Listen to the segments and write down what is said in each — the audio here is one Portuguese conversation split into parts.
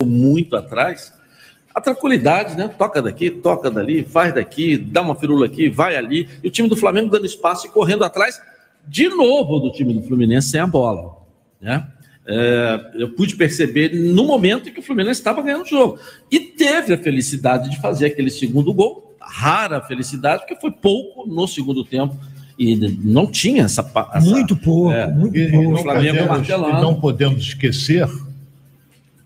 muito atrás, a tranquilidade, né? Toca daqui, toca dali, faz daqui, dá uma firula aqui, vai ali. E o time do Flamengo dando espaço e correndo atrás, de novo, do time do Fluminense sem a bola. Né? É, eu pude perceber no momento em que o Fluminense estava ganhando o jogo. E teve a felicidade de fazer aquele segundo gol, rara felicidade, porque foi pouco no segundo tempo. E não tinha essa. essa muito pouco, é, muito pouco. não, Flamengo podemos, martelando. não podemos esquecer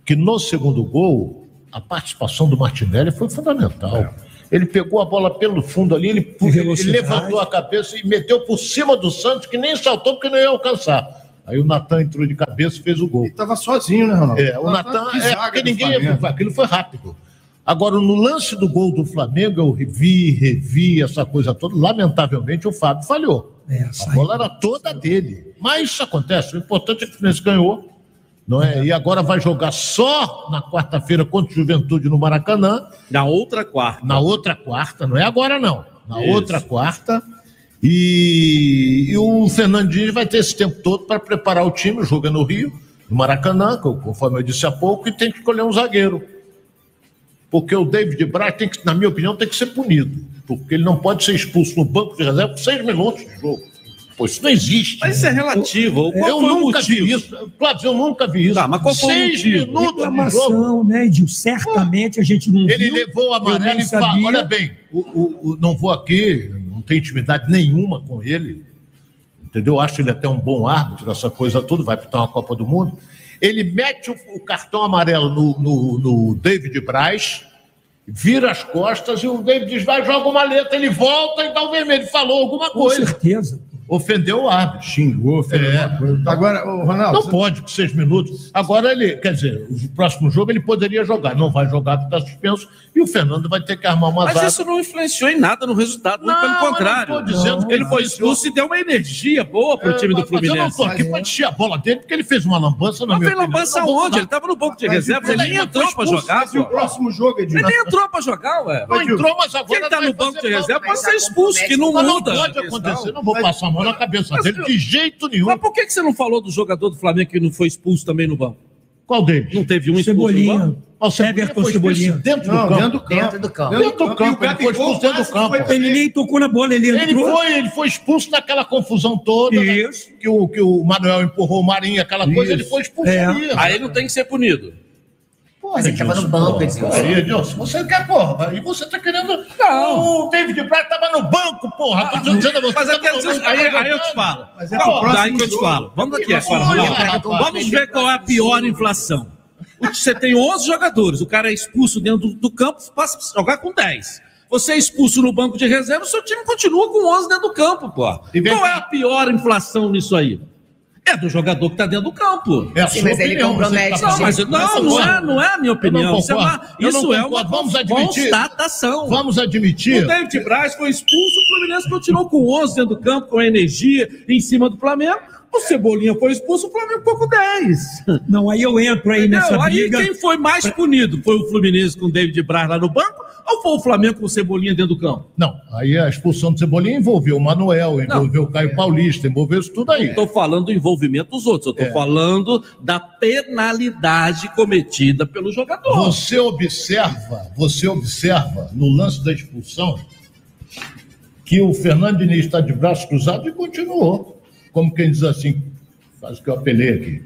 que no segundo gol, a participação do Martinelli foi fundamental. Ele pegou a bola pelo fundo ali, ele, ele levantou a cabeça e meteu por cima do Santos, que nem saltou porque não ia alcançar. Aí o Natan entrou de cabeça e fez o gol. Ele tava sozinho, né, Ronaldo? É, o Natan, é porque ninguém. Flamengo. Aquilo foi rápido. Agora, no lance do gol do Flamengo, eu revi, revi essa coisa toda. Lamentavelmente, o Fábio falhou. É, A bola era toda dele. Mas isso acontece. O importante é que o Fluminense ganhou. Não é? E agora vai jogar só na quarta-feira contra o Juventude no Maracanã. Na outra quarta. Na outra quarta, não é agora não. Na Isso. outra quarta. E, e o Fernandinho vai ter esse tempo todo para preparar o time. O jogo é no Rio, no Maracanã, co- conforme eu disse há pouco, e tem que escolher um zagueiro. Porque o David Braz, tem que, na minha opinião, tem que ser punido. Porque ele não pode ser expulso no banco de reserva por seis minutos de jogo. Pô, isso não existe. Mas isso é relativo. Qual eu foi o nunca motivo? vi isso. Cláudio, eu nunca vi isso. Tá, mas qual foi o seis minutos de jogo. Reclamação, né, Edil? Certamente a gente não Ele viu. levou o eu amarelo e fala, sabia. olha bem, o, o- o- não vou aqui, não tenho intimidade nenhuma com ele, entendeu? Acho ele até um bom árbitro, essa coisa toda, vai pitar uma Copa do Mundo. Ele mete o, o cartão amarelo no, no- no David Braz, vira as costas e o David Braz joga uma letra, ele volta e dá o vermelho, falou alguma Com coisa, certeza. Ofendeu o árbitro. Xingou, fez É. coisa. Agora, ô, Ronaldo, Não você- pode com seis minutos. Agora ele, quer dizer, o próximo jogo ele poderia jogar, não vai jogar porque está suspenso e o Fernando vai ter que armar uma Mas zaga. isso não influenciou em nada no resultado, muito Não, pelo eu não contrário. tô dizendo que ele não foi expulso e deu uma energia boa pro time do Mas eu não Fluminense. tô aqui para encher a bola dele, porque ele fez uma lambança na Mas minha fez lambança Não onde? Ele estava no banco de Mas reserva, ele nem entrou expulso, jogar, mas e o próximo jogo, Edilson? Ele nem entrou pra jogar, ué. Não entrou, mas agora Quem tá vai no banco fazer de reserva pode ser expulso, que não Mas não muda. pode acontecer, não vou passar a mão na cabeça Mas dele de jeito nenhum. Mas por que que você não falou do jogador do Flamengo que não foi expulso também no banco? Qual deles? Não teve um expulso no Cebolinha. banco? Mas o Cebolinha Everton foi Cebolinha. expulso Dentro Não, do campo. dentro do campo. Dentro do campo. Dentro do campo, E o ele foi expulso dentro do campo. foi Ele nem tocou na bola, ele Ele foi, ele foi expulso naquela confusão toda. né? Isso. Que o, que o Manuel empurrou o Marinho, aquela coisa, Isso. ele foi expulso É. ali. Aí não tem que ser punido. Mas ele tava no banco, Edilson. Aí, Edilson, você quer, porra, e você tá querendo. Não. O David Braz tava no banco, porra. Tô dizendo a você. Mas eu quero dizer, aí, aí eu te falo. Mas é próximo daí que eu te falo. Vamos aqui agora. Vamos ver qual é a pior inflação. Você tem 11 jogadores, o cara é expulso dentro do, do campo, passa a jogar com 10. Você é expulso no banco de reserva, o seu time continua com 11 dentro do campo, pô. Vem Qual é a pior inflação nisso aí? É do jogador que está dentro do campo. É a Sim, sua mas ele opinião, compromete você o Não, tá- mas time. não, não é, não é a minha opinião. Isso é uma, não isso é uma. Vamos admitir. constatação. Vamos O admitir. David Braz foi expulso, o Fluminense continuou com 11 dentro do campo, com energia em cima do Flamengo. O Cebolinha foi expulso, o Flamengo ficou com 10. Não, aí eu entro aí nessa Entendeu? Aí briga. quem foi mais punido? Foi o Fluminense com o David Braz lá no banco ou foi o Flamengo com o Cebolinha dentro do campo? Não, aí a expulsão do Cebolinha envolveu o Manuel, envolveu o Caio Paulista, envolveu isso tudo aí. Estou falando do envolvimento dos outros, eu É. estou falando da penalidade cometida pelo jogador. Você observa, você observa no lance da expulsão que o Fernando Diniz está de braço cruzado e continuou. Como quem diz assim, faz o que eu apelei aqui.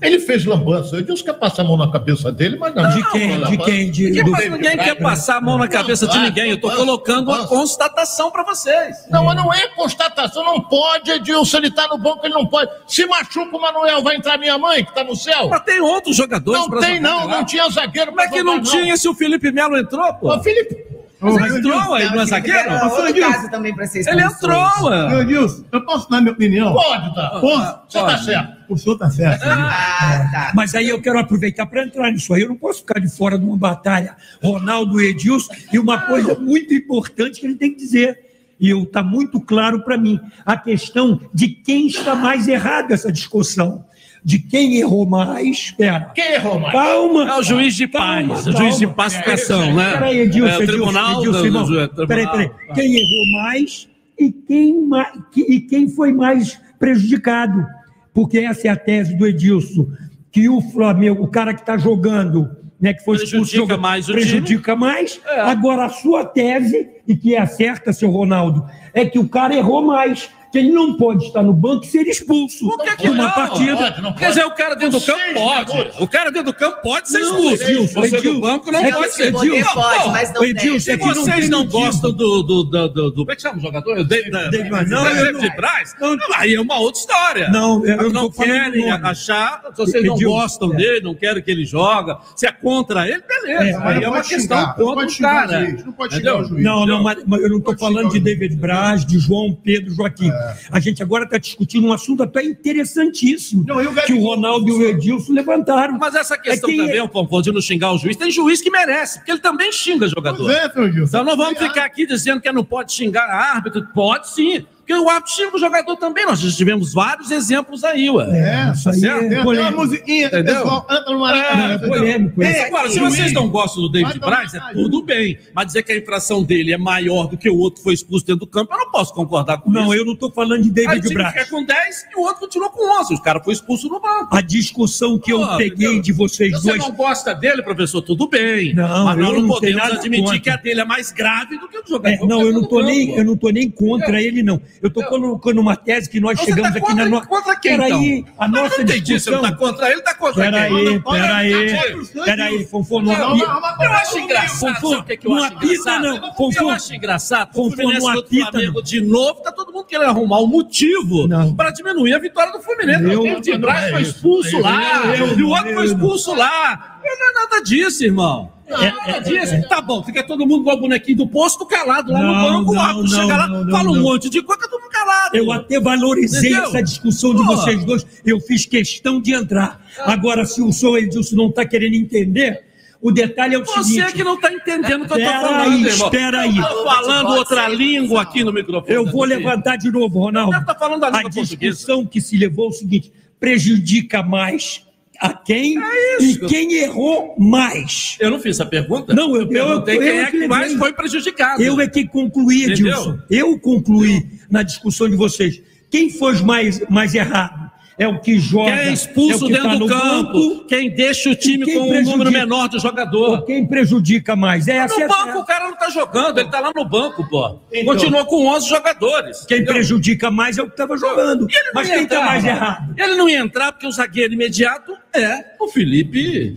Ele fez lambança. Eu disse que ia passar a mão na cabeça dele, mas não. De quem? Não, De quem? De, Ninguém, do- mas ninguém quer passar a mão na cabeça de ninguém. Eu estou colocando uma constatação para vocês. Não, mas não é constatação, não pode, Edilson. Ele está no banco, ele não pode. Se machuca o Manuel, vai entrar minha mãe, que está no céu. Mas tem outros jogadores Não pra tem, jogar não, não tinha zagueiro Como é que não tinha se o Felipe Melo entrou, pô? Ô, Felipe, Mas entrou aí, não é zagueiro? Outro caso também para ser Ele entrou. Meu Deus, eu posso dar minha opinião? pode. Posso? Você está certo. O senhor tá certo. Ah, tá. Mas aí eu quero aproveitar para entrar nisso aí. Eu não posso ficar de fora de uma batalha Ronaldo e Edilson. E uma coisa muito importante que ele tem que dizer. E está muito claro para mim. A questão de quem está mais errado essa discussão. De quem errou mais. Espera. Quem errou mais? Calma. É o juiz de Calma, paz, o juiz de calma. pacificação, né? Peraí, Edilson, é, o Edilson, tribunal Edilson, do- irmão. do- do- Peraí, peraí. Quem errou mais e quem, ma- que- e quem foi mais prejudicado. Porque essa é a tese do Edilson. que o Flamengo, o cara que está jogando, né, que foi expulso, Prejudica joga- mais o prejudica mais. É. Agora, a sua tese, e que é certa, seu Ronaldo, é que o cara errou mais, que ele não pode estar no banco e ser expulso Por que que de uma não? partida. Pode, não Quer pode. dizer, o cara dentro do campo pode. minutos. O cara dentro do campo pode ser expulso. Edilson, Você do Edilson, banco não é pode ser. Edilson, pode, mas não Edilson, é que vocês não gostam do, do, do, do, do- Como é que chama o jogador? David, David Braz. não, David não- Braz. não- Aí é uma outra história. Não, eu- não querem do achar, se vocês não gostam é. dele, não querem que ele joga, se é contra ele, beleza. É, aí é uma questão contra o o cara. não pode o juiz. Não, não, mas, eu não estou falando de o David Braz, de João Pedro Joaquim. A gente agora está discutindo um assunto até interessantíssimo Não, o que o? Ronaldo e o Edilson levantaram. Mas essa questão É que- também, o Pompom, de não xingar o juiz, tem juiz que merece, porque ele também xinga jogador. Pois é. Então não vamos ficar aqui dizendo que não pode xingar árbitro. Pode sim. Porque o árbitro xinga o jogador também. Nós já tivemos vários exemplos aí, ué. É, isso aí certo. Tem é até uma polêmico. musiquinha, Entendeu? pessoal no É, Maracanã. É polêmico. É, é. Agora, se vocês não gostam do David Braz, é tudo bem. Mas dizer que a infração dele é maior do que o outro foi expulso dentro do campo, eu não posso concordar com Não, isso. eu não estou falando de David Braz. fica com 10 e o outro continua com 11. O cara foi expulso no banco. A discussão que eu peguei entendeu? de vocês você dois. não gosta dele, professor, tudo bem. Não, mas nós eu não não podemos admitir contra. que a dele é mais grave do que o do jogador. É, não, que eu tá não tô nem, eu não tô nem contra ele, não. Eu tô Entendeu? colocando uma tese que nós Você chegamos tá aqui contra, na nossa. contra quem, Peraí, então? a Eu nossa não entendi. Você discussão. não tá contra ele, tá contra Peraí, quem? peraí, peraí, Fonfon, não Não, apita. não, não, Eu acho engraçado. Fonfon, eu não apita, não. Eu Fonfon, acho engraçado. Fonfon, não apita, de novo, tá todo mundo querendo arrumar um motivo para diminuir a vitória do Fluminense. Eu- o eu- Braz é foi isso. expulso Eu- lá, eu- e o outro eu- foi expulso lá. Não é nada disso, irmão. Não é nada disso. Tá bom, fica todo mundo igual o bonequinho do posto calado lá no Não, banco, o não, árbitro não, chega lá, não, não, fala um monte de coisa, tá todo mundo calado. Eu até valorizei Entendeu? essa discussão de Pô. vocês dois. Eu fiz questão de entrar. Agora, se o senhor Edilson não está querendo entender, o detalhe é o Você seguinte. que não está entendendo o que eu estou falando, aí, irmão. espera aí. Eu tô falando outra língua aqui no microfone. Eu vou levantar de novo, Ronaldo. Tá falando a língua portuguesa. discussão que se levou é o seguinte: prejudica mais a quem É e quem errou mais. Eu não fiz essa pergunta. Não, eu- perguntei eu- quem eu é que mais foi prejudicado. Eu é que concluí? Edilson. Eu concluí na discussão de vocês. Quem foi mais, mais errado? É o que joga. Quem é expulso é que dentro tá do campo, banco, quem deixa o time com um número menor de ou jogador. quem prejudica mais? É essa No é banco o cara não tá jogando, ele tá lá no banco, pô. Então. Continua com 11 jogadores. Quem entendeu? prejudica mais é o que estava jogando. Mas quem está mais errado? Ele não ia entrar porque o zagueiro imediato é o Felipe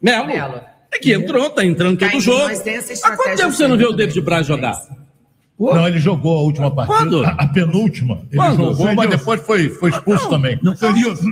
Melo. Melo. É que entrou, tá entrando todo Caindo, jogo. Há quanto tempo você não vê o David Braz jogar? Não, ele jogou a última partida. Quando? A, a penúltima. Ele Quando? jogou, mas depois foi, foi expulso também. Seu Gilson,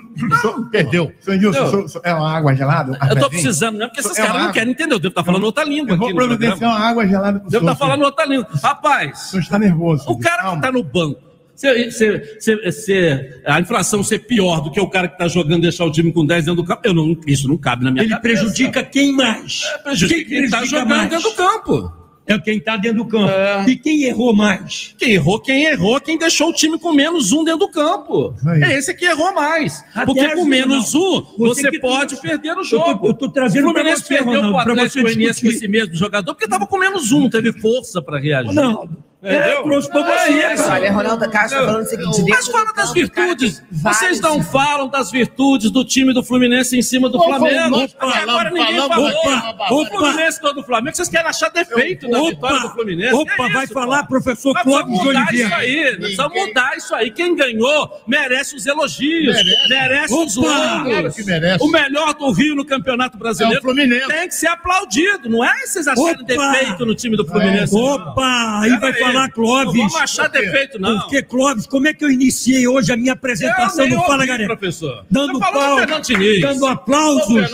Perdeu. seu Gilson, Eu- sou- sou- é uma água gelada? Eu tô Armandinho? precisando, né? Porque esses É caras não água. querem entender. Eu devo estar falando outra língua Eu vou providenciar uma água gelada pro Devo senhor. estar falando outra língua. Rapaz, O senhor está nervoso. o cara que Calma. tá no banco, se, se- se- se a inflação ser pior do que o cara que tá jogando deixar o time com 10 dentro do campo, eu não, isso não cabe na minha Ele cabeça. prejudica quem mais? É, prejudica quem tá prejudica jogando mais? dentro do campo. É quem está dentro do campo. É. E quem errou mais? Quem errou, quem errou, quem deixou o time com menos um dentro do campo. Aí. É esse que errou mais. Até Porque com menos não. um, Você você, pode trouxe- perder o Eu jogo. tô, eu tô trazendo o Fluminense você, perdeu Ronaldo, para Atlético Goianiense com esse mesmo jogador, porque tava com menos um, teve força para reagir. Ronaldo, é, eu trouxe É você. isso. cara. Olha, Ronaldo Castro tá falando o seguinte: Mas fala das virtudes. Vocês não falam das virtudes do time do Fluminense em cima do? Flamengo. Agora ninguém falou. o Fluminense todo do Flamengo, vocês querem achar defeito na vitória do Fluminense. opa, Que vai isso, falar, pô? professor Clóvis de mudar Oliveira. isso aí, nós precisamos mudar isso aí. Quem ganhou merece os elogios, merece, Merece. os Opa! louros. Claro que merece. O melhor do Rio no Campeonato Brasileiro É o Fluminense. tem que ser aplaudido. Não é vocês acharem defeito no time do Fluminense. Opa, aí vai Pera falar Não Clóvis. vamos achar defeito, não. Porque, Clóvis, como é que eu iniciei hoje a minha apresentação nem no Fala Galera? professor. Dando pau, dando aplausos.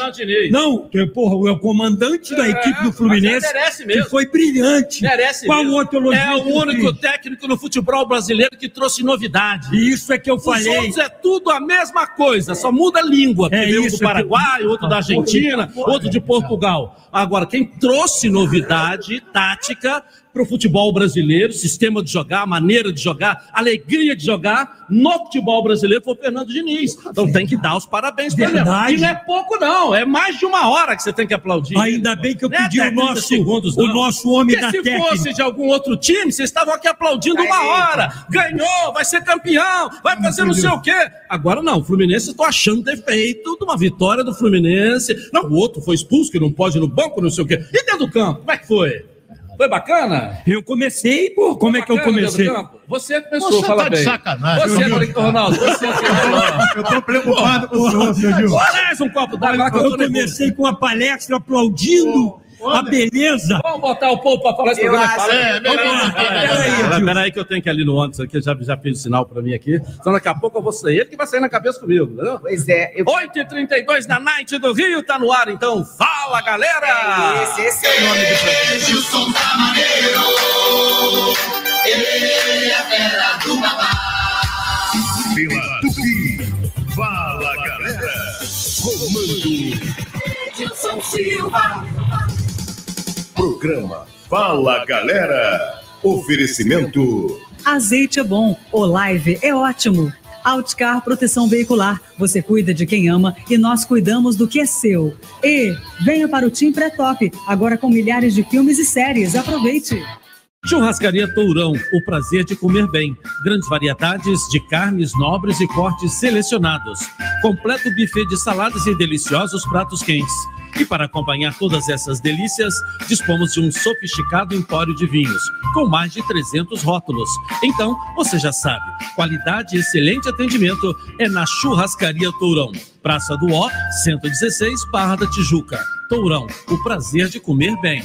Não, que, porra, é o comandante da É, equipe do Fluminense, que foi brilhante. Merece Qual mesmo. outro elogio É o que único técnico no futebol brasileiro que trouxe novidade. E isso é que eu Os falei. outros é tudo a mesma coisa, só muda a língua. É um do Paraguai, outro da Argentina, outro de Portugal. Agora, quem trouxe novidade tática, para o futebol brasileiro, sistema de jogar, maneira de jogar, alegria de jogar no futebol brasileiro foi o Fernando Diniz. Então tem que dar os parabéns para ele. Verdade. E não é pouco, não. É mais de uma hora que você tem que aplaudir. Ainda bem que eu é pedi o 30 nosso, segundos, o nosso homem Porque da se técnica. fosse de algum outro time, vocês estavam aqui aplaudindo uma hora. Ganhou, vai ser campeão, vai fazer não sei o quê. Agora não, o Fluminense estou achando defeito de uma vitória do Fluminense. Não, o outro foi expulso, que não pode ir no banco, não sei o quê. E dentro do campo, como é que foi? Foi bacana? Eu comecei, pô, como é que eu comecei? Você começou, Você fala tá de bem. sacanagem. Você, Ronaldo, Ronaldo, você. Eu tô preocupado com o senhor, seu Gil. Mais um copo d'água eu comecei com a palestra aplaudindo a beleza. Vamos botar o povo para falar esse Eu programa. acho-. É, lá, não, peraí. Peraí que eu tenho que ir ali no ônibus aqui, já, já fez o sinal para mim aqui. Então daqui a pouco eu vou sair. Ele que vai sair na cabeça comigo, entendeu? Pois é, eu... 8h32 na Night do Rio, tá no ar, então fala galera! esse, esse é o nome do programa. Pela Tupi. Fala, galera. Comando. Programa Fala, galera. Oferecimento. Azeite é bom, Olive é ótimo. Outcar Proteção Veicular. Você cuida de quem ama e nós cuidamos do que é seu. E venha para o Team Pré-Top, agora com milhares de filmes e séries. Aproveite! Churrascaria Tourão, o prazer de comer bem. Grandes variedades de carnes nobres e cortes selecionados. Completo buffet de saladas e deliciosos pratos quentes. E para acompanhar todas essas delícias, dispomos de um sofisticado empório de vinhos, com mais de 300 rótulos. Então, você já sabe, qualidade e excelente atendimento é na Churrascaria Tourão. Praça do Ó, 116, Barra da Tijuca. Tourão, o prazer de comer bem.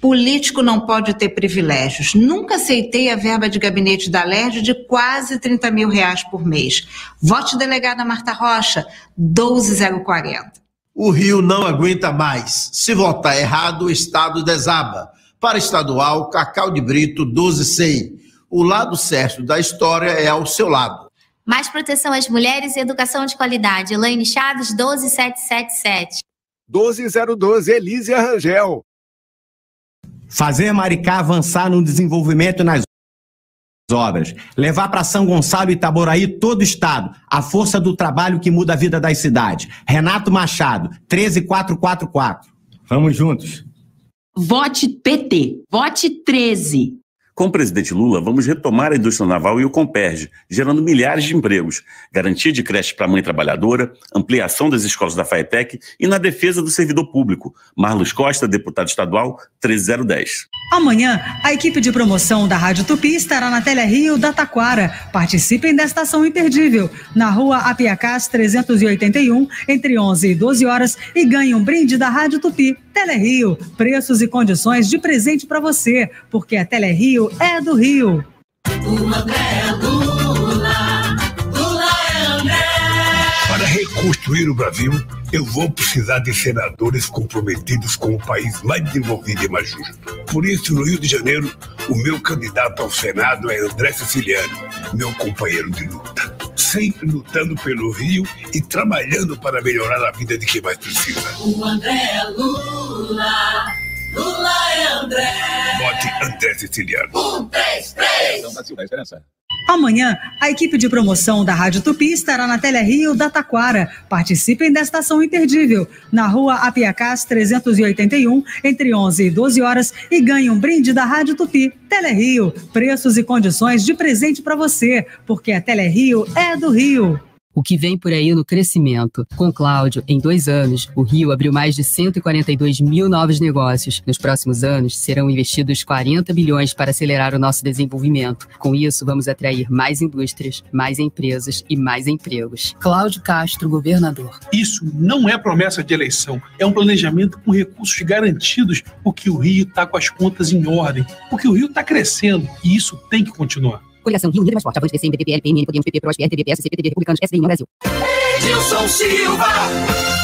Político não pode ter privilégios. Nunca aceitei a verba de gabinete da LERJ de quase 30 mil reais por mês. Vote delegada Marta Rocha, 12040. O Rio não aguenta mais. Se votar errado, o Estado desaba. Para estadual, Cacau de Brito, 12100. O lado certo da história é ao seu lado. Mais proteção às mulheres e educação de qualidade. Elaine Chaves, 12777. 12012 Elísia Rangel. Fazer Maricá avançar no desenvolvimento nas obras. Levar para São Gonçalo e Itaboraí todo o estado. A força do trabalho que muda a vida das cidades. Renato Machado, 13444. Vamos juntos. Vote PT. Vote 13. Com o presidente Lula, vamos retomar a indústria naval e o Comperge, gerando milhares de empregos, garantia de creche para a mãe trabalhadora, ampliação das escolas da FAETEC e na defesa do servidor público. Marlos Costa, deputado estadual, 13010. Amanhã, a equipe de promoção da Rádio Tupi estará na Tele Rio da Taquara. Participem desta ação imperdível. Na rua Apiacás 381, entre 11 e 12 horas, e ganhe um brinde da Rádio Tupi. Tele Rio, preços e condições de presente para você, porque a Tele Rio é do Rio. Para reconstruir o Brasil, eu vou precisar de senadores comprometidos com o país mais desenvolvido e mais justo. Por isso, no Rio de Janeiro, o meu candidato ao Senado é André Siciliano, meu companheiro de luta. Sempre lutando pelo Rio e trabalhando para melhorar a vida de quem mais precisa. O André é Lula. Lula é André. Vote André Siciliano. Um, três, três. Amanhã, a equipe de promoção da Rádio Tupi estará na Tele Rio da Taquara. Participem desta ação imperdível. Na rua Apiacás 381, entre 11 e 12 horas, e ganhe um brinde da Rádio Tupi. Tele Rio, preços e condições de presente para você, porque a Tele Rio é do Rio. O que vem por aí no crescimento. Com Cláudio, em dois anos, o Rio abriu mais de 142 mil novos negócios. Nos próximos anos, serão investidos 40 bilhões para acelerar o nosso desenvolvimento. Com isso, vamos atrair mais indústrias, mais empresas e mais empregos. Cláudio Castro, governador. Isso não é promessa de eleição, é um planejamento com recursos garantidos, porque o Rio está com as contas em ordem, porque o Rio está crescendo e isso tem que continuar. Coligação Rio Unido Mais Forte, Avante, PCM, PPL, PMN, Podemos, PP, PROS, PRTB, PSC, PTB, Republicanos, SDI, Brasil. Edilson Silva.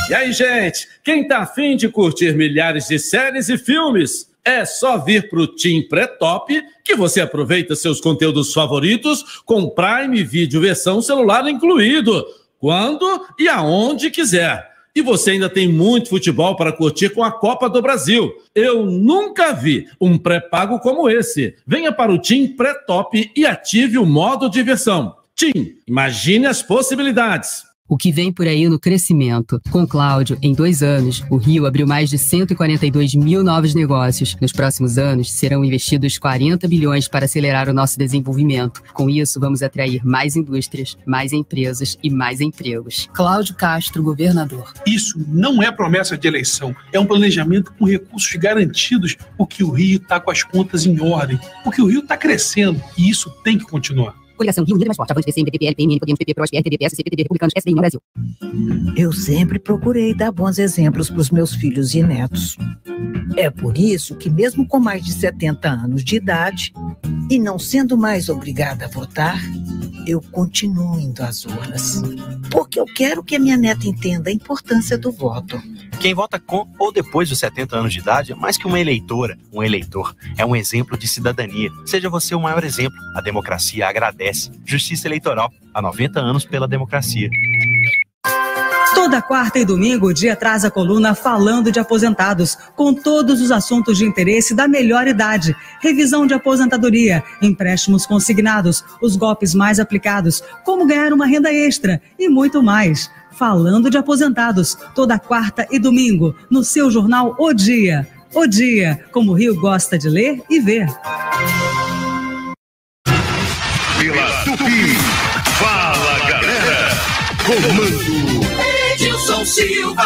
E aí, gente, quem tá afim de curtir milhares de séries e filmes? É só vir pro Team Pré-Top que você aproveita seus conteúdos favoritos com Prime Video versão celular incluído, quando e aonde quiser. E você ainda tem muito futebol para curtir com a Copa do Brasil. Eu nunca vi um pré-pago como esse. Venha para o Team Pré-Top e ative o modo diversão. Team, imagine as possibilidades. O que vem por aí no crescimento. Com Cláudio, em dois anos, o Rio abriu mais de 142 mil novos negócios. Nos próximos anos, serão investidos 40 bilhões para acelerar o nosso desenvolvimento. Com isso, vamos atrair mais indústrias, mais empresas e mais empregos. Cláudio Castro, governador. Isso não é promessa de eleição, é um planejamento com recursos garantidos, porque o Rio está com as contas em ordem, porque o Rio está crescendo e isso tem que continuar. Coligação Rio Unido Mais Forte, Avante, PCM, PPL, PMN, Podemos, PP, PROS, PRTB, PSC, PTB, Republicanos, SDI, Brasil. Eu sempre procurei dar bons exemplos para os meus filhos e netos. É por isso que, mesmo com mais de 70 anos de idade e não sendo mais obrigada a votar, eu continuo indo às urnas. Porque eu quero que a minha neta entenda a importância do voto. Quem vota com ou depois dos 70 anos de idade é mais que uma eleitora, um eleitor. É um exemplo de cidadania. Seja você o maior exemplo. A democracia agradece. Justiça Eleitoral. Há 90 anos pela democracia. Toda quarta e domingo, o dia traz a coluna Falando de Aposentados, com todos os assuntos de interesse da melhor idade, revisão de aposentadoria, empréstimos consignados, os golpes mais aplicados, como ganhar uma renda extra e muito mais. Falando de Aposentados, toda quarta e domingo, no seu jornal O Dia. O Dia, como o Rio gosta de ler e ver. Pela Tupi. Fala, galera. Comando. Silva.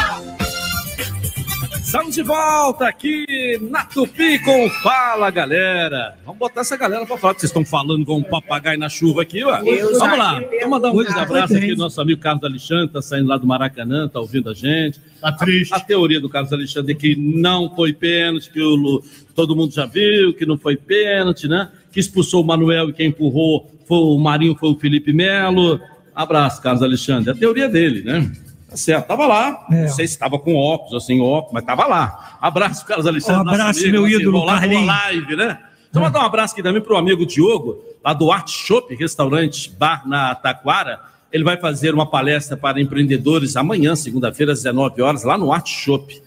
Estamos de volta aqui na Tupi com Fala Galera. Vamos botar essa galera para falar que vocês estão falando com um papagaio na chuva aqui, ó. Deus Vamos lá, vamos mandar um grande abraço aqui ao nosso amigo Carlos Alexandre, tá saindo lá do Maracanã, tá ouvindo a gente. Tá triste. A, a teoria do Carlos Alexandre é que não foi pênalti, que o todo mundo já viu, que não foi pênalti, né? Que expulsou o Manuel e quem empurrou foi o Marinho, foi o Felipe Melo. Abraço, Carlos Alexandre. É a teoria dele, né? Tá certo, tava lá. Não sei se estava com óculos ou sem óculos, mas tava lá. Abraço, Carlos Alexandre. Um abraço, amigo, meu nosso ídolo, lá live, né? Então, mandar um abraço aqui também para o amigo Diogo, lá do Art Shop, restaurante, bar na Taquara. Ele vai fazer uma palestra para empreendedores amanhã, segunda-feira, às 19 horas, lá no Art Shop.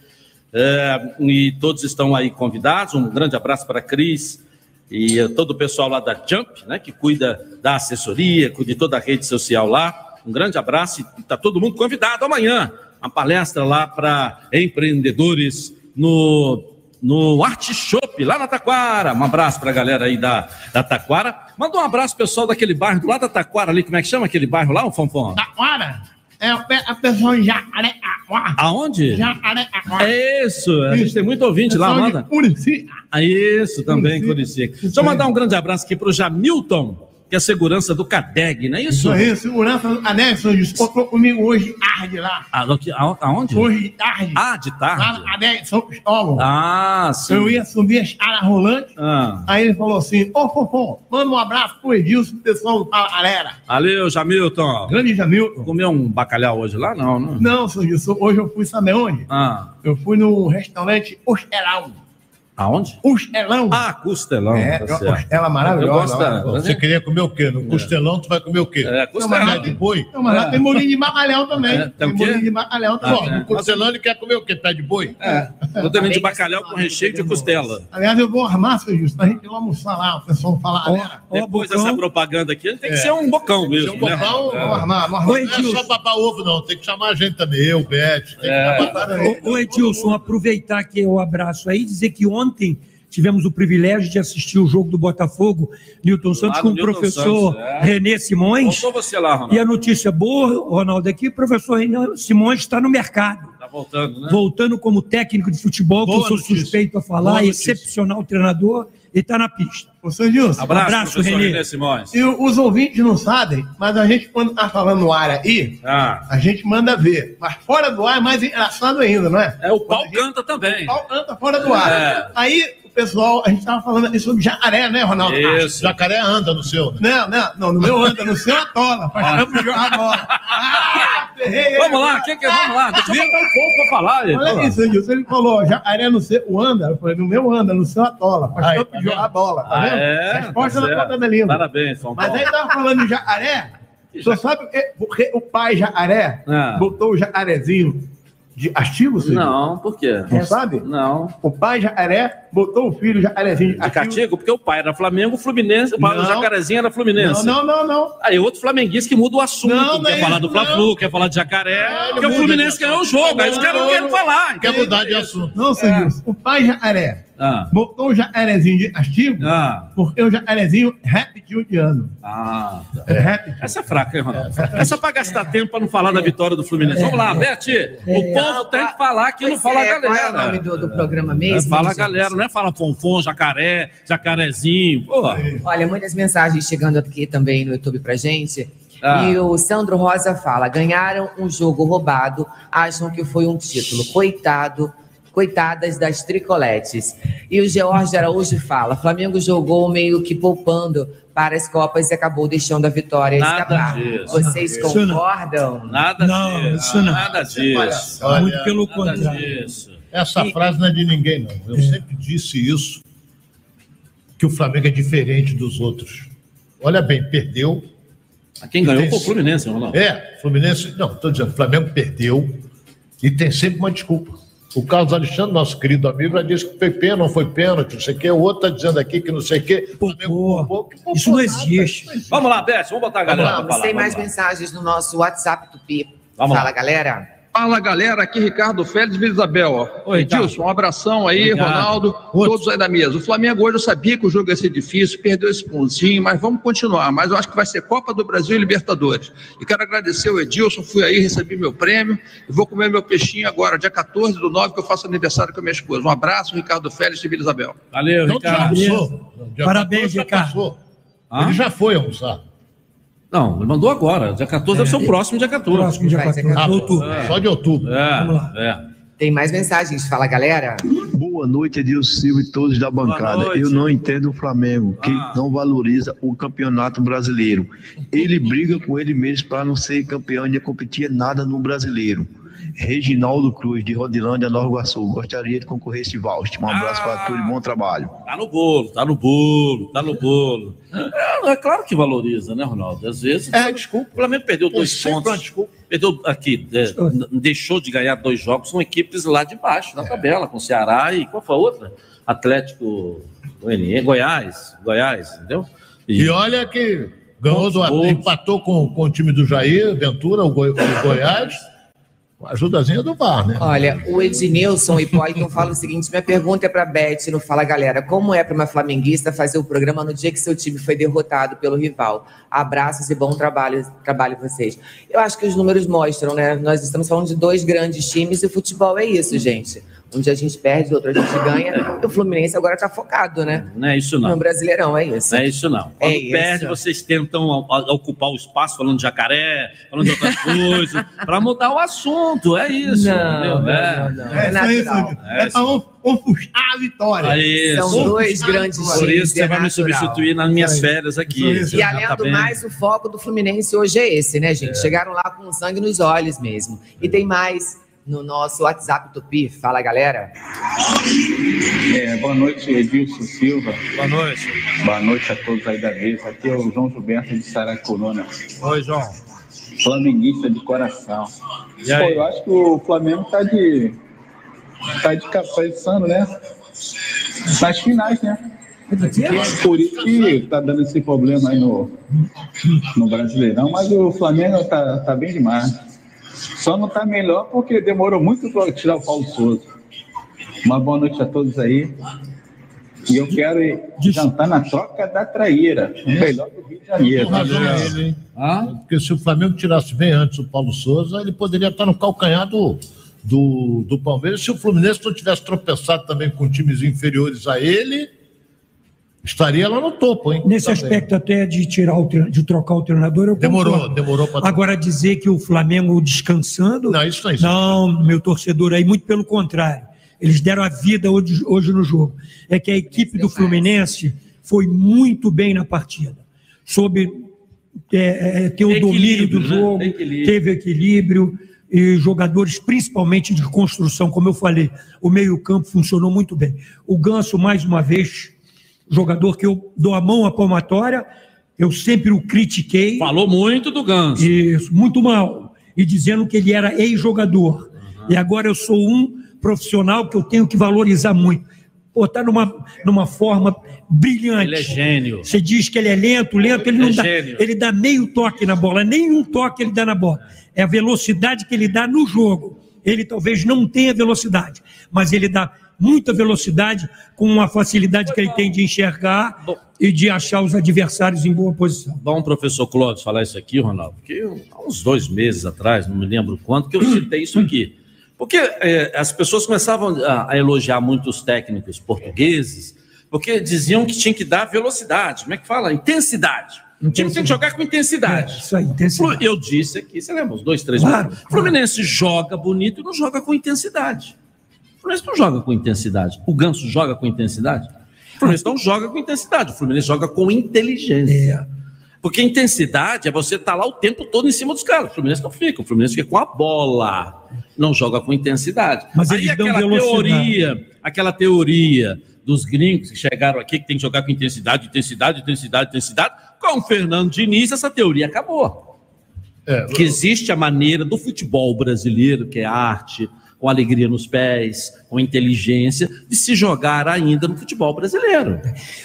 É, e todos estão aí convidados. Um grande abraço para a Cris e eh, todo o pessoal lá da Jump, né, que cuida da assessoria, cuida de toda a rede social lá. Um grande abraço e está todo mundo convidado amanhã. Uma palestra lá para empreendedores no, no Art Shop, lá na Taquara. Um abraço para a galera aí da, da Taquara. Manda um abraço, pessoal, daquele bairro do lado da Taquara ali. Como é que chama aquele bairro lá, o Fonfon? Taquara é a pessoa Jacarepaguá. Aonde? Jacarepaguá. É isso, a gente tem muito ouvinte lá, manda. Murici. Ah, Isso, também, Curicica. Deixa eu mandar um grande abraço aqui para o Jamilton, que é segurança do CADEG, não é isso? Isso aí, segurança Anexo, encontrou comigo hoje tarde lá. Ah, do a- aonde? Hoje de tarde. Ah, de tarde? Lá na Anexo, São Cristóvão. Ah, sim. Eu ia subir a escada rolante. Ah. Aí ele falou assim: Ô, Fofão, manda um abraço pro Edilson, pessoal do Fala Galera. Valeu, Jamilton. Grande Jamilton. Comeu um bacalhau hoje lá? Não, não. Não, seu Edilson, hoje eu fui, sabe onde? Ah, Eu fui no restaurante Ostelão. Aonde? Costelão. Ah, costelão. É, tá certo. costela maravilhosa. Eu gosto da- lá. Você queria comer o quê? No costelão, tu vai comer o quê? É, Não, mas de boi? Não, mas lá tem molinho de bacalhau também. É, tem molinho de bacalhau Pô, também. no costelão ele quer comer o quê? Pé de boi? É. Eu também de bacalhau com recheio de costela. Aliás, eu vou armar, seu Justo, pra gente ir almoçar lá, o pessoal falar, galera. Depois dessa propaganda aqui, tem que É. ser um bocão mesmo. um bocão, né? vamos armar, vamos Não é só papar ovo, não. Tem que chamar a gente também. Eu, Beth. É. ô Edilson, aproveitar que eu abraço aí e dizer que ontem tivemos o privilégio de assistir o jogo do Botafogo, Newton Santos, com o Newton professor Santos, é. René Simões. Voltou você lá, Ronaldo. E a notícia boa, Ronaldo, é que o professor René Simões está no mercado. Tá voltando, né? Voltando como técnico de futebol, que Boa eu sou notícia. suspeito a falar, Boa notícia. excepcional treinador, e está na pista. Ô, seu Gilson. Abraço, professor René Simões. E os ouvintes não sabem, mas a gente, quando tá falando no ar aí, Ah. a gente manda ver. Mas fora do ar é mais engraçado ainda, não é? É, o pau canta também. O pau canta fora do ar. É. Aí, o pessoal, a gente tava falando ali sobre jacaré, né, Ronaldo? Isso. Jacaré anda no seu. Não, não, não, no meu anda, no seu atola, pra de jogar bola. Ah, ferrei, Vamos lá, que que, vamos lá. Deixa eu botar um pouco pra falar. gente. Olha isso, Gilson. Ele falou, jacaré no seu anda. Eu falei, no meu anda, no seu atola. Faz campo de jogar bola, tá Ah, vendo? é? Resposta Tá da certo. conta da linda. Parabéns, São Mas Paulo. aí tava falando de jacaré. Você sabe por quê? porque o pai jacaré Ah. botou o jacarezinho de castigo, senhor? Não, por quê? Não sabe? Não. O pai jacaré botou o filho jacarezinho de De castigo, porque o pai era Flamengo, o Fluminense, o pai do Não. Jacarezinho era Fluminense. Não, não, não, não. Aí outro flamenguista que muda o assunto, Não, quer não é falar do Fla-Flu, não. quer falar de Jacaré, porque o Fluminense ganhou o jogo, aí os caras não querem falar. Quer mudar de assunto. Não, Gilson. O pai jacaré Ah. botou o jacarezinho de castigo Ah. porque o jacarezinho repetiu de ano. Ah, tá. É. Essa é fraca, hein, Ronaldo? Essa é pra gastar tempo pra não falar da vitória do Fluminense. Vamos lá, Beth. O povo tem que falar aqui, não fala a é, galera. Qual é o nome do, do programa É, mesmo? fala a galera, não é fala fonfon, jacaré, jacarezinho. Pô. Olha, muitas mensagens chegando aqui também no YouTube pra gente. Ah. E o Sandro Rosa fala: ganharam um jogo roubado, acham que foi um título. Coitado, coitadas das tricoletes. E o George Araújo fala: Flamengo jogou meio que poupando para as Copas e acabou deixando a vitória Nada escapar. disso. Vocês Isso não. concordam? Nada Não, disso. isso não. Nada disso. Olha, Muito pelo Nada contrário. disso. Essa frase não é de ninguém, não. Eu sempre disse isso, que o Flamengo é diferente dos outros. Olha bem, perdeu. Quem ganhou foi o Fluminense, Ronaldo. É, Fluminense. Não, estou dizendo, o Flamengo perdeu e tem sempre uma desculpa. O Carlos Alexandre, nosso querido amigo, já disse que foi pênalti, não foi pênalti, não sei o quê. O outro está dizendo aqui que não sei o quê. Poupou Isso não nada, existe. isso não existe. Vamos lá, Beth, vamos botar a galera Vamos, falar. tem vamos mais lá. mensagens no nosso WhatsApp Tupi. Vamos Fala, lá. galera. Fala galera, aqui Ricardo Félix Vila Isabel. ó. Oi. Edilson, um abração aí, Obrigado. Ronaldo, todos aí da mesa. O Flamengo hoje eu sabia que o jogo ia ser difícil, perdeu esse pontinho, mas vamos continuar. Mas eu acho que vai ser Copa do Brasil e Libertadores. E quero agradecer o Edilson, fui aí, recebi meu prêmio e vou comer meu peixinho agora, dia 14 do 9, que eu faço aniversário com a minha esposa. Um abraço, Ricardo Félix de Vila Isabel. Valeu, Então já Ricardo. Dia Parabéns, 14 já Ricardo. passou. Hã? Ele já foi almoçar. Não, ele mandou agora. Dia 14 deve ser o próximo dia 14. Próximo dia Vai ser 14 de Ah, outubro. Só de outubro. Vamos lá. É, é. Tem mais mensagens. Fala, galera. Boa noite, Edilson Silva e todos da bancada. Eu não entendo o Flamengo, que Ah. não valoriza o campeonato brasileiro. Ele briga com ele mesmo para não ser campeão e não competir nada no brasileiro. Reginaldo Cruz, de Rodilândia, Nova Iguaçu. Gostaria de concorrer esse Valst. Um abraço para todos e bom trabalho. Tá no bolo, tá no bolo, tá no bolo. É, é claro que valoriza, né, Ronaldo? Às vezes. É, desculpa. O Flamengo perdeu dois pontos. desculpa. Perdeu aqui, é, deixou de ganhar dois jogos com equipes lá de baixo, na tabela, com Ceará e qual foi a outra? Atlético Goianiense, Goiás, Goiás, entendeu? E olha que ganhou do empatou com, com o time do Jair Ventura, o, Goi- o Goiás, ajudazinha do VAR, né? Olha, o Ednilson Hipólito fala o seguinte: minha pergunta é para Beth no Fala Galera. Como é para uma flamenguista fazer o programa no dia que seu time foi derrotado pelo rival? Abraços e bom trabalho, trabalho vocês. Eu acho que os números mostram, né? Nós estamos falando de dois grandes times e o futebol é isso, gente. Um dia a gente perde, outro a gente ganha. E o Fluminense agora tá focado, né? Não é isso não. No Brasileirão, é isso. Não é isso não. É Quando isso. perde, vocês tentam ocupar o espaço falando de jacaré, falando de outras coisas, para mudar o assunto. É isso. Não, não, é. não, não. É, É isso aí, natural. É pra um- ofuscar a vitória. É isso. São dois grandes Por isso você é vai me substituir nas minhas férias aqui. E além tá do bem? mais, o foco do Fluminense hoje é esse, né, gente? Chegaram lá com sangue nos olhos mesmo. E tem mais no nosso WhatsApp Tupi. Fala, galera. É, boa noite, Edilson Silva. Boa noite. Boa noite a todos aí da mesa. Aqui é o João Gilberto de Saracuruna. Oi, João. Flamenguista de coração. E aí? Pô, eu acho que o Flamengo tá de. tá de cabeçando, né? Nas finais, né? Por isso que tá dando esse problema aí no, no Brasileirão, mas o Flamengo tá, tá bem demais. Só não tá melhor porque demorou muito para tirar o Paulo Souza. Uma boa noite a todos aí. E eu quero jantar na troca da traíra, o melhor do Rio de Janeiro. Ele, hein? Porque se o Flamengo tirasse bem antes o Paulo Souza, ele poderia estar no calcanhar do, do, do Palmeiras. Se o Fluminense não tivesse tropeçado também com times inferiores a ele, estaria lá no topo, hein? Nesse Também. aspecto até de tirar o tre- de trocar o treinador, eu Demorou, concordo. demorou pra- Agora dizer que o Flamengo descansando. Não, isso não existe. Não, meu torcedor aí, muito pelo contrário. Eles deram a vida hoje, hoje no jogo. É que a equipe do Fluminense foi muito bem na partida. Soube é, é, ter o domínio do né? jogo, Equilíbrio. teve equilíbrio e jogadores principalmente de construção, como eu falei, o meio-campo funcionou muito bem. O Ganso, mais uma vez, jogador que eu dou a mão à palmatória, eu sempre o critiquei. Falou muito do Ganso. Isso, muito mal. E dizendo que ele era ex-jogador. E agora eu sou um profissional que eu tenho que valorizar muito. Pô, tá numa, numa forma brilhante. Ele é gênio. Você diz que ele é lento, lento, ele É não dá. gênio. Ele dá meio toque na bola, nenhum toque ele dá na bola. É a velocidade que ele dá no jogo. Ele talvez não tenha velocidade, mas ele dá muita velocidade com uma facilidade que ele tem de enxergar e de achar os adversários em boa posição. Bom, professor Clóvis, falar isso aqui, Ronaldo, porque há uns dois meses atrás, não me lembro quanto, que eu citei isso aqui. Porque eh, as pessoas começavam a, a elogiar muito os técnicos portugueses, porque diziam que tinha que dar velocidade. Como é que fala? Intensidade. O time tem que jogar com intensidade. É, isso aí, intensidade. Eu disse aqui, você lembra, uns dois, três Claro, minutos. O Fluminense joga bonito e não joga com intensidade. O Fluminense não joga com intensidade. O Ganso joga com intensidade? O Fluminense não joga com intensidade. O Fluminense joga com inteligência. Porque intensidade é você estar lá o tempo todo em cima dos caras. O Fluminense não fica. O Fluminense fica com a bola. Não joga com intensidade. Mas Aí eles dão aquela teoria, aquela teoria dos gringos que chegaram aqui que tem que jogar com intensidade, intensidade, intensidade, intensidade. Com o Fernando Diniz, essa teoria acabou. que existe a maneira do futebol brasileiro, que é arte, com alegria nos pés, com inteligência, de se jogar ainda no futebol brasileiro.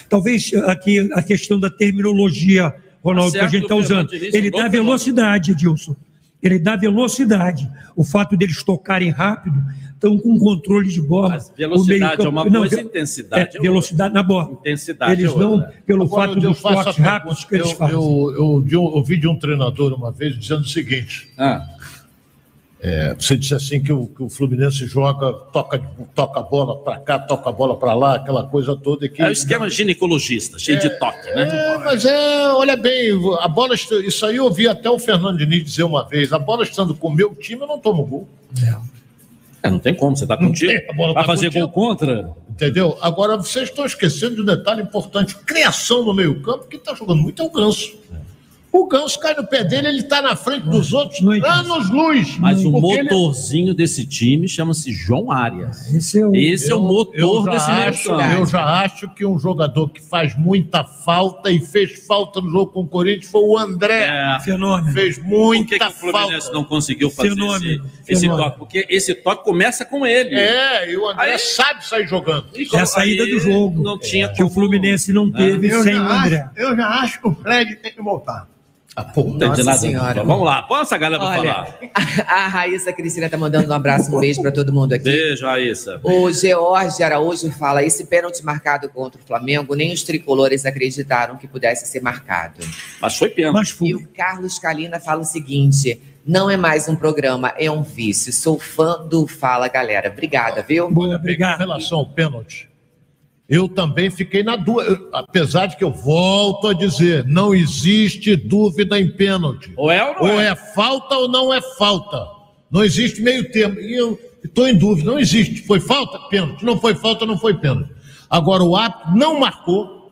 Talvez aqui a questão da terminologia, Ronaldo, que a Tá gente está usando. Ele dá velocidade, Edilson. Ele dá velocidade. O fato deles tocarem rápido, estão com controle de bola. Velocidade O é uma coisa, ve- intensidade é, é velocidade na bola. Intensidade Eles é não, pelo Agora, fato eu dos toques rápidos que eles eu, fazem. eu, eu, de um- ouvi de um treinador uma vez dizendo o seguinte: é, você disse assim que o, que o Fluminense joga, toca, toca a bola para cá, toca a bola para lá, aquela coisa toda. Que, É o esquema ginecologista, cheio de toque, né? É, mas é, olha bem, a bola, isso aí eu ouvi até o Fernando Diniz dizer uma vez: a bola estando com o meu time, eu não tomo gol. É, não tem como, você tá contigo. tem, Vai tá fazer contigo. gol contra? Entendeu? Agora, vocês estão esquecendo de um detalhe importante: criação no meio-campo, quem está jogando muito é o Ganso. O Ganso cai no pé dele, ele está na frente dos outros, anos luz. Mas o Porque ele- motorzinho desse time chama-se João Arias. Esse é o, Esse é o motor eu já desse acho. Eu já acho que um jogador que faz muita falta e fez falta no jogo com o Corinthians foi o André. É. Fenômeno. Fez Por que, muita que o Fluminense falta. não conseguiu fazer Fenômeno, esse, esse fenômeno. toque? Porque esse toque começa com ele. É, e o André Aí- sabe sair jogando. É a saída Aí do jogo. Não tinha que o Fluminense não teve Eu sem o André. acho, eu já acho que o Fred tem que voltar. Entendi Nossa nada. Senhora. Vamos lá, põe essa galera Olha, falar. a Raíssa Cristina tá mandando um abraço, um beijo para todo mundo aqui. Beijo, Raíssa. O George Araújo fala: esse pênalti marcado contra o Flamengo, nem os tricolores acreditaram que pudesse ser marcado. Mas foi pênalti. Mas foi. E o Carlos Calina fala o seguinte: não é mais um programa, é um vício. Sou fã do Fala Galera. Obrigada, viu? Boa, Em obrigado. relação ao pênalti, eu também fiquei na dúvida. Apesar de que eu volto a dizer, não existe dúvida em pênalti. Ou é ou não Ou é? é falta ou não é falta. Não existe meio termo. E eu estou em dúvida, não existe. Foi falta? Pênalti. Não foi falta, não foi pênalti. Agora, o árbitro não marcou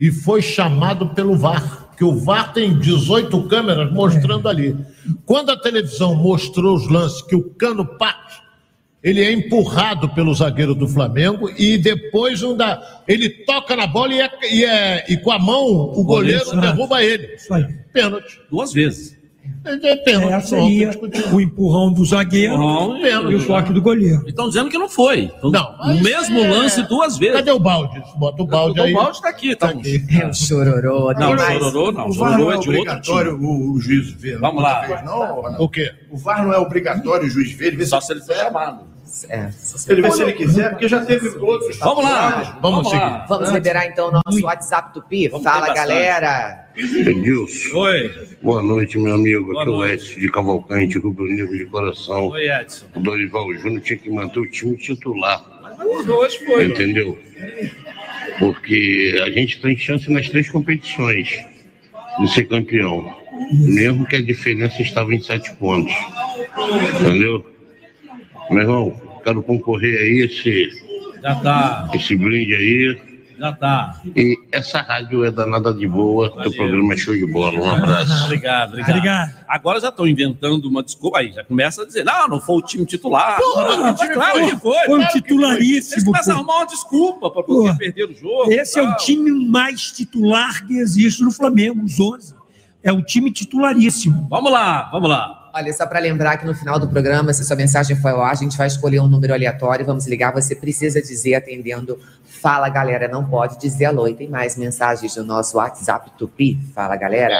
e foi chamado pelo VAR, que o VAR tem 18 câmeras mostrando ali. Quando a televisão mostrou os lances que o cano ele é empurrado pelo zagueiro do Flamengo e depois um da, ele toca na bola e, é- e é- e com a mão o goleiro Goleiro, derruba ele. Isso aí. Pênalti. Duas vezes. É pênalti. Essa seria discutimos. o empurrão do zagueiro Não, e o toque do goleiro. E estão dizendo que não foi. Então, Não, o mesmo é- lance duas vezes. Cadê o balde? Bota o balde o aí. balde tá aqui, tá? É o chororô. Não, Não, mas... chororô não. O VAR não é é obrigatório time. o, o juiz ver. Vamos lá. Vez, não? O quê? O VAR não é obrigatório o juiz ver. Só se se ele for chamado. É. Ele vê se ele quiser, porque já teve outros. Vamos lá. Vamos seguir. Vamos, liberar então o nosso WhatsApp Tupi. Fala, bastante. galera. Edilson. Oi. Boa noite, meu amigo. Boa Aqui é o. Edson de Cavalcante, Rubro Negro de coração. Oi, Edson. O Dorival Júnior tinha que manter o time titular. Os hoje foi. Entendeu? Porque a gente tem chance nas três competições de ser campeão. Mesmo que a diferença estava em sete pontos. Entendeu? Meu irmão, quero concorrer aí esse, Já tá, esse brinde aí. já tá. E essa rádio é danada de boa, teu programa é show de bola. Um abraço. Obrigado, obrigado. Agora já estão inventando uma desculpa. Aí já começa a dizer: não, não foi o time titular. Porra, Não, o time claro foi- que foi. foi um claro titularíssimo, Eles começam a arrumar uma desculpa para poder perder o jogo. Esse é o time mais titular que existe no Flamengo, os 11. É o time titularíssimo. Vamos lá, vamos lá. Olha, só para lembrar que no final do programa, se sua mensagem foi ao ar, a gente vai escolher um número aleatório, vamos ligar, você precisa dizer atendendo Fala Galera, não pode dizer alô. E tem mais mensagens no nosso WhatsApp Tupi. Fala Galera.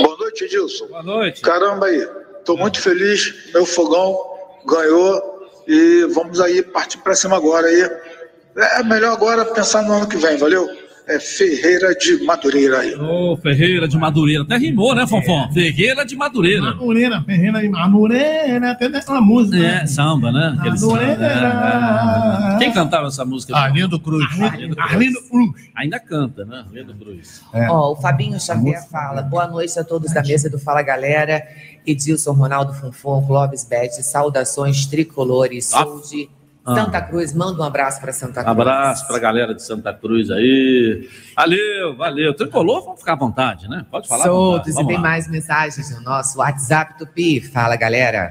Boa noite, Edilson. Boa noite. Caramba aí, tô muito feliz. Meu fogão ganhou e vamos aí partir para cima agora aí. É melhor agora pensar no ano que vem, valeu? É Ferreira de Madureira aí. Ô, Ferreira de Madureira. Até rimou, né, Fofão? Ferreira de Madureira. Madureira, Ferreira de Madureira, até tem uma música. É, né? samba, né? Aquele samba, Madureira. é. Quem cantava essa música? Arlindo Cruz. Arlindo Cruz. Ainda canta, né? Arlindo Cruz. Ó, o Fabinho Xavier fala: boa noite a todos da mesa do Fala Galera. Edilson Ronaldo Funfon, Clóvis Bete, saudações tricolores. Ah. Sou de. Santa Cruz. Manda um abraço para Santa Cruz. Abraço pra galera de Santa Cruz aí. Valeu, valeu. Tricolor, vamos ficar à vontade, né? Pode falar. Soltos e tem lá. mais mensagens no nosso WhatsApp Tupi. Fala, galera.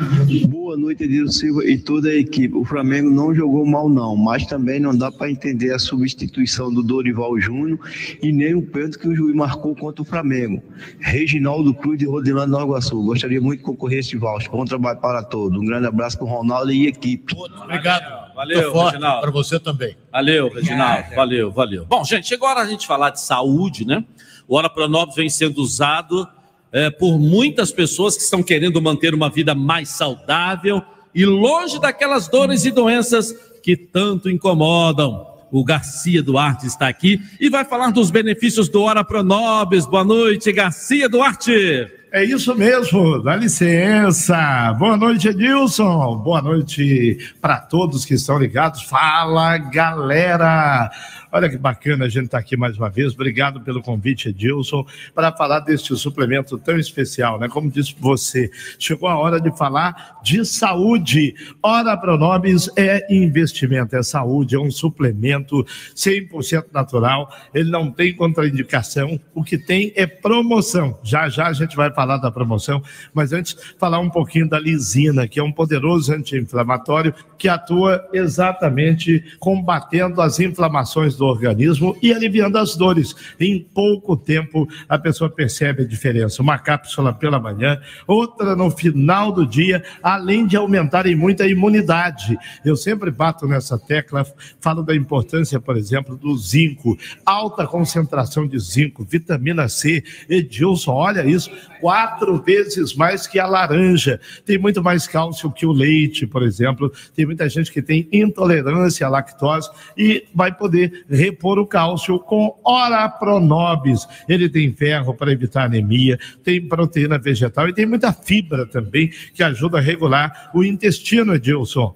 Boa noite, Edilson Silva e toda a equipe. O Flamengo não jogou mal, não, mas também não dá para entender a substituição do Dorival Júnior e nem o pênalti que o juiz marcou contra o Flamengo. Reginaldo Cruz de Rodilândia Nova Iguaçu. Gostaria muito de concorrer a esse voucher. Bom trabalho para todos. Um grande abraço para o Ronaldo e equipe. Obrigado. Valeu, Reginaldo. Para você também. Valeu, Reginaldo. Valeu, valeu. Bom, gente, chegou a hora a gente falar de saúde, né? O Hora Pronobis vem sendo usado é, por muitas pessoas que estão querendo manter uma vida mais saudável e longe daquelas dores e doenças que tanto incomodam. O Garcia Duarte está aqui e vai falar dos benefícios do Hora Pronobis. Boa noite, Garcia Duarte. É isso mesmo, dá licença. Boa noite, Edilson. Boa noite para todos que estão ligados. Fala, galera. Olha que bacana a gente estar aqui mais uma vez. Obrigado pelo convite, Edilson, para falar deste suplemento tão especial, né? Como disse você, chegou a hora de falar de saúde. Hora Pronobis é investimento, é saúde, é um suplemento 100% natural. Ele não tem contraindicação. O que tem é promoção. Já já a gente vai falar da promoção, mas antes falar um pouquinho da lisina, que é um poderoso anti-inflamatório que atua exatamente combatendo as inflamações do organismo e aliviando as dores. Em pouco tempo a pessoa percebe a diferença. Uma cápsula pela manhã, outra no final do dia, além de aumentarem muito a imunidade. Eu sempre bato nessa tecla, falo da importância, por exemplo, do zinco, alta concentração de zinco, vitamina C. Edilson, olha isso, quatro vezes mais que a laranja. Tem muito mais cálcio que o leite, por exemplo. Tem muita gente que tem intolerância à lactose e vai poder repor o cálcio com Ora Pronobis. Ele tem ferro para evitar anemia, tem proteína vegetal e tem muita fibra também que ajuda a regular o intestino, Edilson.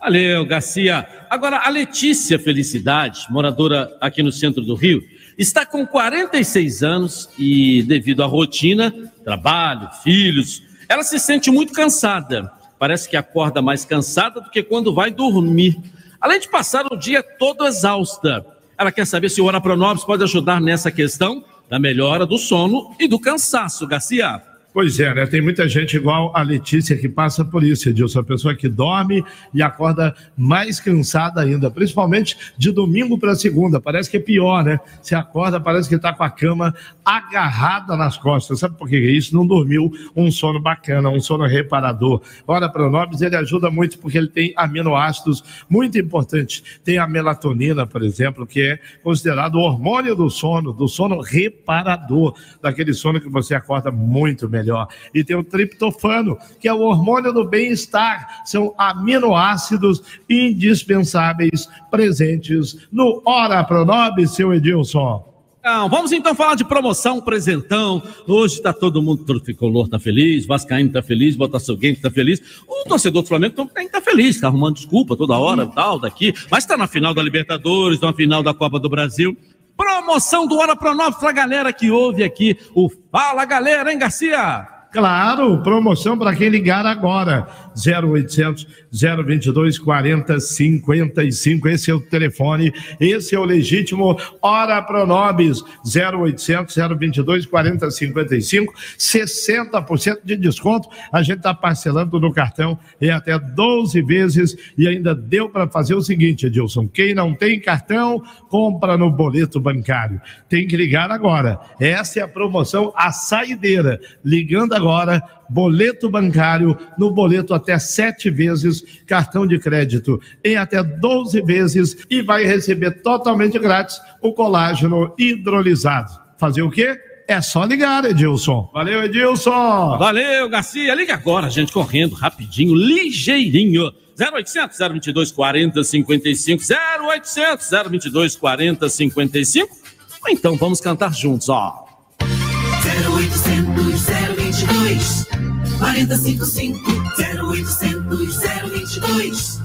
Valeu, Garcia. Agora, a Letícia Felicidade, moradora aqui no centro do Rio, está com 46 anos e, devido à rotina, trabalho, filhos, ela se sente muito cansada. Parece que acorda mais cansada do que quando vai dormir. Além de passar o dia todo exausta. Ela quer saber se o Hora Pronobis pode ajudar nessa questão da melhora do sono e do cansaço, Garcia. Pois é, né? Tem muita gente igual a Letícia que passa por isso, Edilson. A pessoa que dorme e acorda mais cansada ainda, principalmente de domingo para segunda. Parece que é pior, né? Você acorda, parece que está com a cama agarrada nas costas. Sabe por que é isso? Não dormiu um sono bacana, um sono reparador. Ora, Pronobis, ele ajuda muito porque ele tem aminoácidos muito importantes. Tem a melatonina, por exemplo, que é considerado o hormônio do sono, do sono reparador, daquele sono que você acorda muito bem melhor. E tem o triptofano, que é o hormônio do bem-estar. São aminoácidos indispensáveis presentes no Ora Pronob, seu Edilson. Não, vamos então falar de promoção, presentão. Hoje está todo mundo, tricolor está feliz, Vascaíno está feliz, Botafoguense está feliz. O torcedor do Flamengo também está feliz, está arrumando desculpa toda hora, tal, daqui. Mas está na final da Libertadores, na final da Copa do Brasil. Promoção do Hora para a galera que ouve aqui o Fala Galera, hein, Garcia? Claro, promoção para quem ligar agora. 0800 022 40 55. Esse é o telefone, esse é o legítimo Hora Pronobis. 0800 022 40 55. 60% de desconto. A gente está parcelando no cartão em até 12 vezes e ainda deu para fazer o seguinte, Edilson: quem não tem cartão, compra no boleto bancário. Tem que ligar agora. Essa é a promoção, a saideira. Ligando agora boleto bancário no boleto até sete vezes, cartão de crédito em até 12 vezes e vai receber totalmente grátis o colágeno hidrolisado. Fazer o quê? É só ligar, Edilson. Valeu, Edilson. Valeu, Garcia. Liga agora, gente, correndo, rapidinho, ligeirinho. 0800 022 40 55 0800 022 40 55 ou então vamos cantar juntos, ó. 0800 022 455 0800 022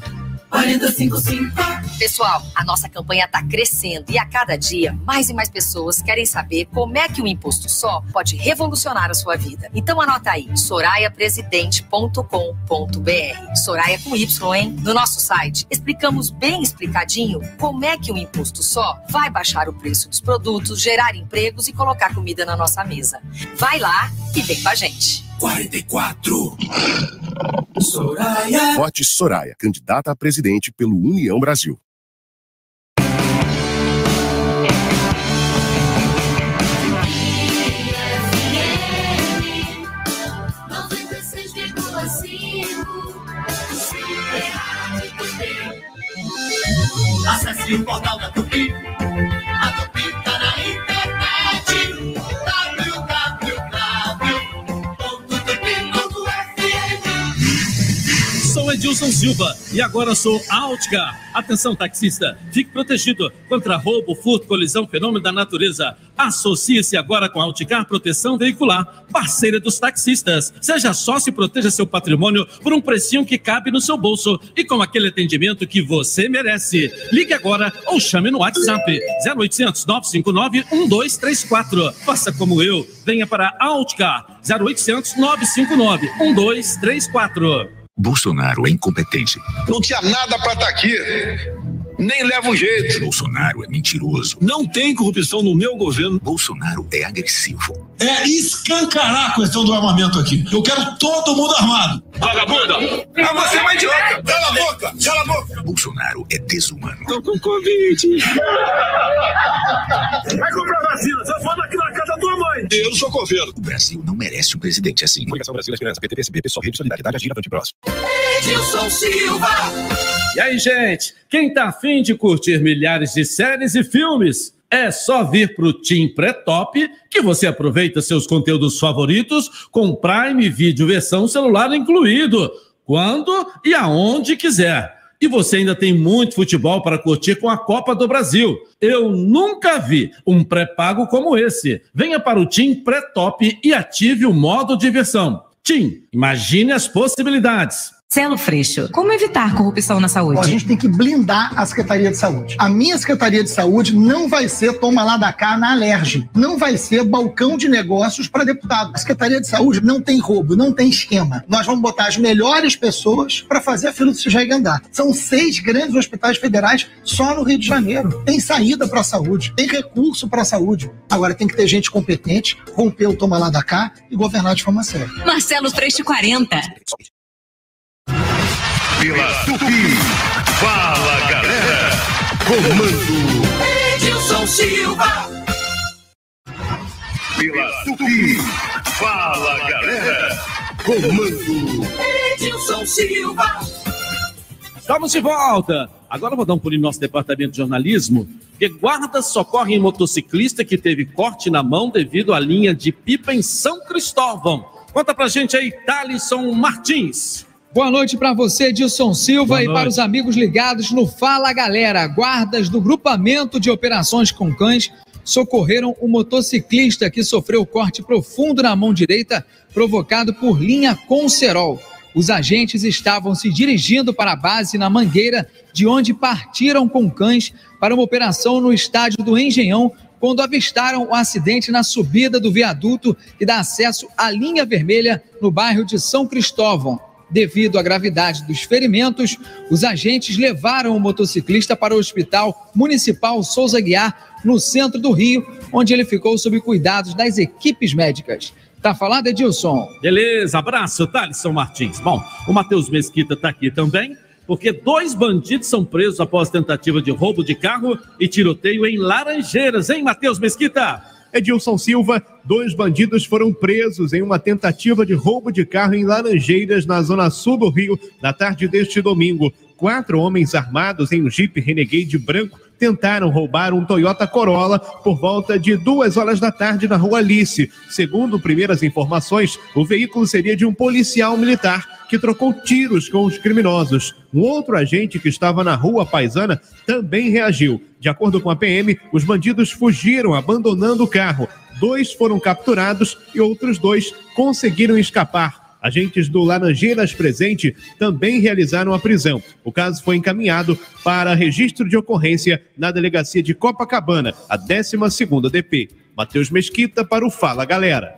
455 Pessoal, a nossa campanha está crescendo e a cada dia mais e mais pessoas querem saber como é que o imposto só pode revolucionar a sua vida. Então anota aí, soraiapresidente.com.br. Soraya com Y, hein? No nosso site explicamos bem explicadinho como é que o imposto só vai baixar o preço dos produtos, gerar empregos e colocar comida na nossa mesa. Vai lá e vem com a gente. 44 Soraya Vote Soraya, candidata a presidente pelo União Brasil. Acesse o portal da Tupi. Edilson Silva e agora sou Altcar. Atenção, taxista, fique protegido contra roubo, furto, colisão, fenômeno da natureza. Associe-se agora com a Alticar Proteção Veicular, parceira dos taxistas. Seja sócio e proteja seu patrimônio por um precinho que cabe no seu bolso e com aquele atendimento que você merece. Ligue agora ou chame no WhatsApp 0800 959 1234. Faça como eu, venha para Alticar 0800 959 1234. Bolsonaro é incompetente. Não tinha nada pra estar aqui. Nem leva o jeito. Bolsonaro é mentiroso. Não tem corrupção no meu governo. Bolsonaro é agressivo. É escancarar a questão do armamento aqui. Eu quero todo mundo armado. Vagabunda! Ah, você é uma idiota! Cala a boca! Cala a boca! Bolsonaro é desumano. Tô com Covid. Vai comprar vacina. Só foda aqui na da tua mãe. Eu sou governo. O Brasil não merece um presidente assim. Comunicação Brasil, Esperança, PT, PSB, Pessoal, Rede Solidariedade, Agir, Avante Próximo. Edilson Silva. E aí, gente, quem tá afim de curtir milhares de séries e filmes? É só vir pro Team Pré-Top que você aproveita seus conteúdos favoritos com Prime Video versão celular incluído, quando e aonde quiser. E você ainda tem muito futebol para curtir com a Copa do Brasil. Eu nunca vi um pré-pago como esse. Venha para o Team Pré-Top e ative o modo diversão. Team, imagine as possibilidades. Celo Freixo, como evitar corrupção na saúde? A gente tem que blindar a Secretaria de Saúde. A minha Secretaria de Saúde não vai ser toma lá da cá na alerge. Não vai ser balcão de negócios para deputado. A Secretaria de Saúde não tem roubo, não tem esquema. Nós vamos botar as melhores pessoas para fazer a fila do CIJEG andar. São seis grandes hospitais federais só no Rio de Janeiro. Tem saída para a saúde, tem recurso para a saúde. Agora tem que ter gente competente, romper o toma lá da cá e governar de forma séria. Marcelo Freixo 40. Pela Tupi. Fala, galera. Comando. Edilson Silva. Pela Tupi. Fala, galera. Comando. Edilson Silva. Estamos de volta. Agora vou dar um pulinho no nosso departamento de jornalismo, porque guardas socorrem motociclista que teve corte na mão devido à linha de pipa em São Cristóvão. Conta pra gente aí, Thalisson Martins. Boa noite para você, Dilson Silva, Boa e para os amigos ligados no Fala Galera. Guardas do grupamento de operações com cães socorreram um motociclista que sofreu corte profundo na mão direita, provocado por linha com cerol. Os agentes estavam se dirigindo para a base na Mangueira, de onde partiram com cães para uma operação no estádio do Engenhão, quando avistaram o acidente na subida do viaduto que dá acesso à linha vermelha no bairro de São Cristóvão. Devido à gravidade dos ferimentos, os agentes levaram o motociclista para o Hospital Municipal Souza Guiar, no centro do Rio, onde ele ficou sob cuidados das equipes médicas. Tá falado, Edilson? Beleza, abraço, Thalisson Martins. Bom, o Matheus Mesquita está aqui também, porque dois bandidos são presos após tentativa de roubo de carro e tiroteio em Laranjeiras, hein, Matheus Mesquita? Edilson Silva, dois bandidos foram presos em uma tentativa de roubo de carro em Laranjeiras, na zona sul do Rio, na tarde deste domingo. Quatro homens armados em um Jeep Renegade branco tentaram roubar um Toyota Corolla por volta de duas horas da tarde na rua Alice. Segundo primeiras informações, o veículo seria de um policial militar que trocou tiros com os criminosos. Um outro agente que estava na rua Paisana também reagiu. De acordo com a PM, os bandidos fugiram abandonando o carro. Dois foram capturados e outros dois conseguiram escapar. Agentes do Laranjeiras Presente também realizaram a prisão. O caso foi encaminhado para registro de ocorrência na delegacia de Copacabana, a 12ª DP. Matheus Mesquita para o Fala Galera.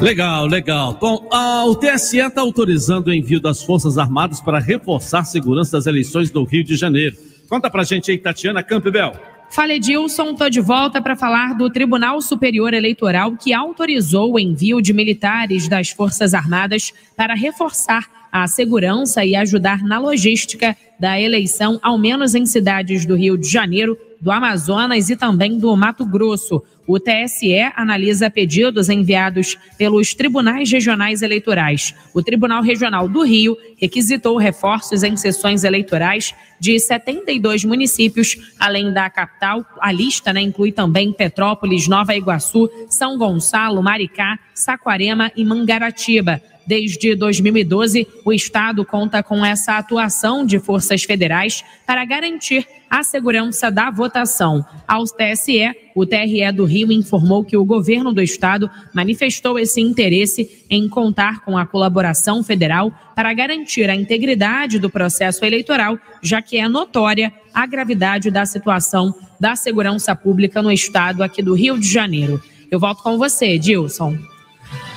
Legal, legal. Bom, ah, o TSE está autorizando o envio das Forças Armadas para reforçar a segurança das eleições do Rio de Janeiro. Conta pra gente aí, Tatiana Campbell. Fala Edilson, estou de volta para falar do Tribunal Superior Eleitoral que autorizou o envio de militares das Forças Armadas para reforçar a segurança e ajudar na logística da eleição, ao menos em cidades do Rio de Janeiro, do Amazonas e também do Mato Grosso. O TSE analisa pedidos enviados pelos tribunais regionais eleitorais. O Tribunal Regional do Rio requisitou reforços em sessões eleitorais de 72 municípios, além da capital. A lista né, inclui também Petrópolis, Nova Iguaçu, São Gonçalo, Maricá, Saquarema e Mangaratiba. Desde 2012, o Estado conta com essa atuação de forças federais para garantir a segurança da votação. Ao TSE, o TRE do Rio informou que o governo do Estado manifestou esse interesse em contar com a colaboração federal para garantir a integridade do processo eleitoral, já que é notória a gravidade da situação da segurança pública no Estado aqui do Rio de Janeiro. Eu volto com você, Dilson.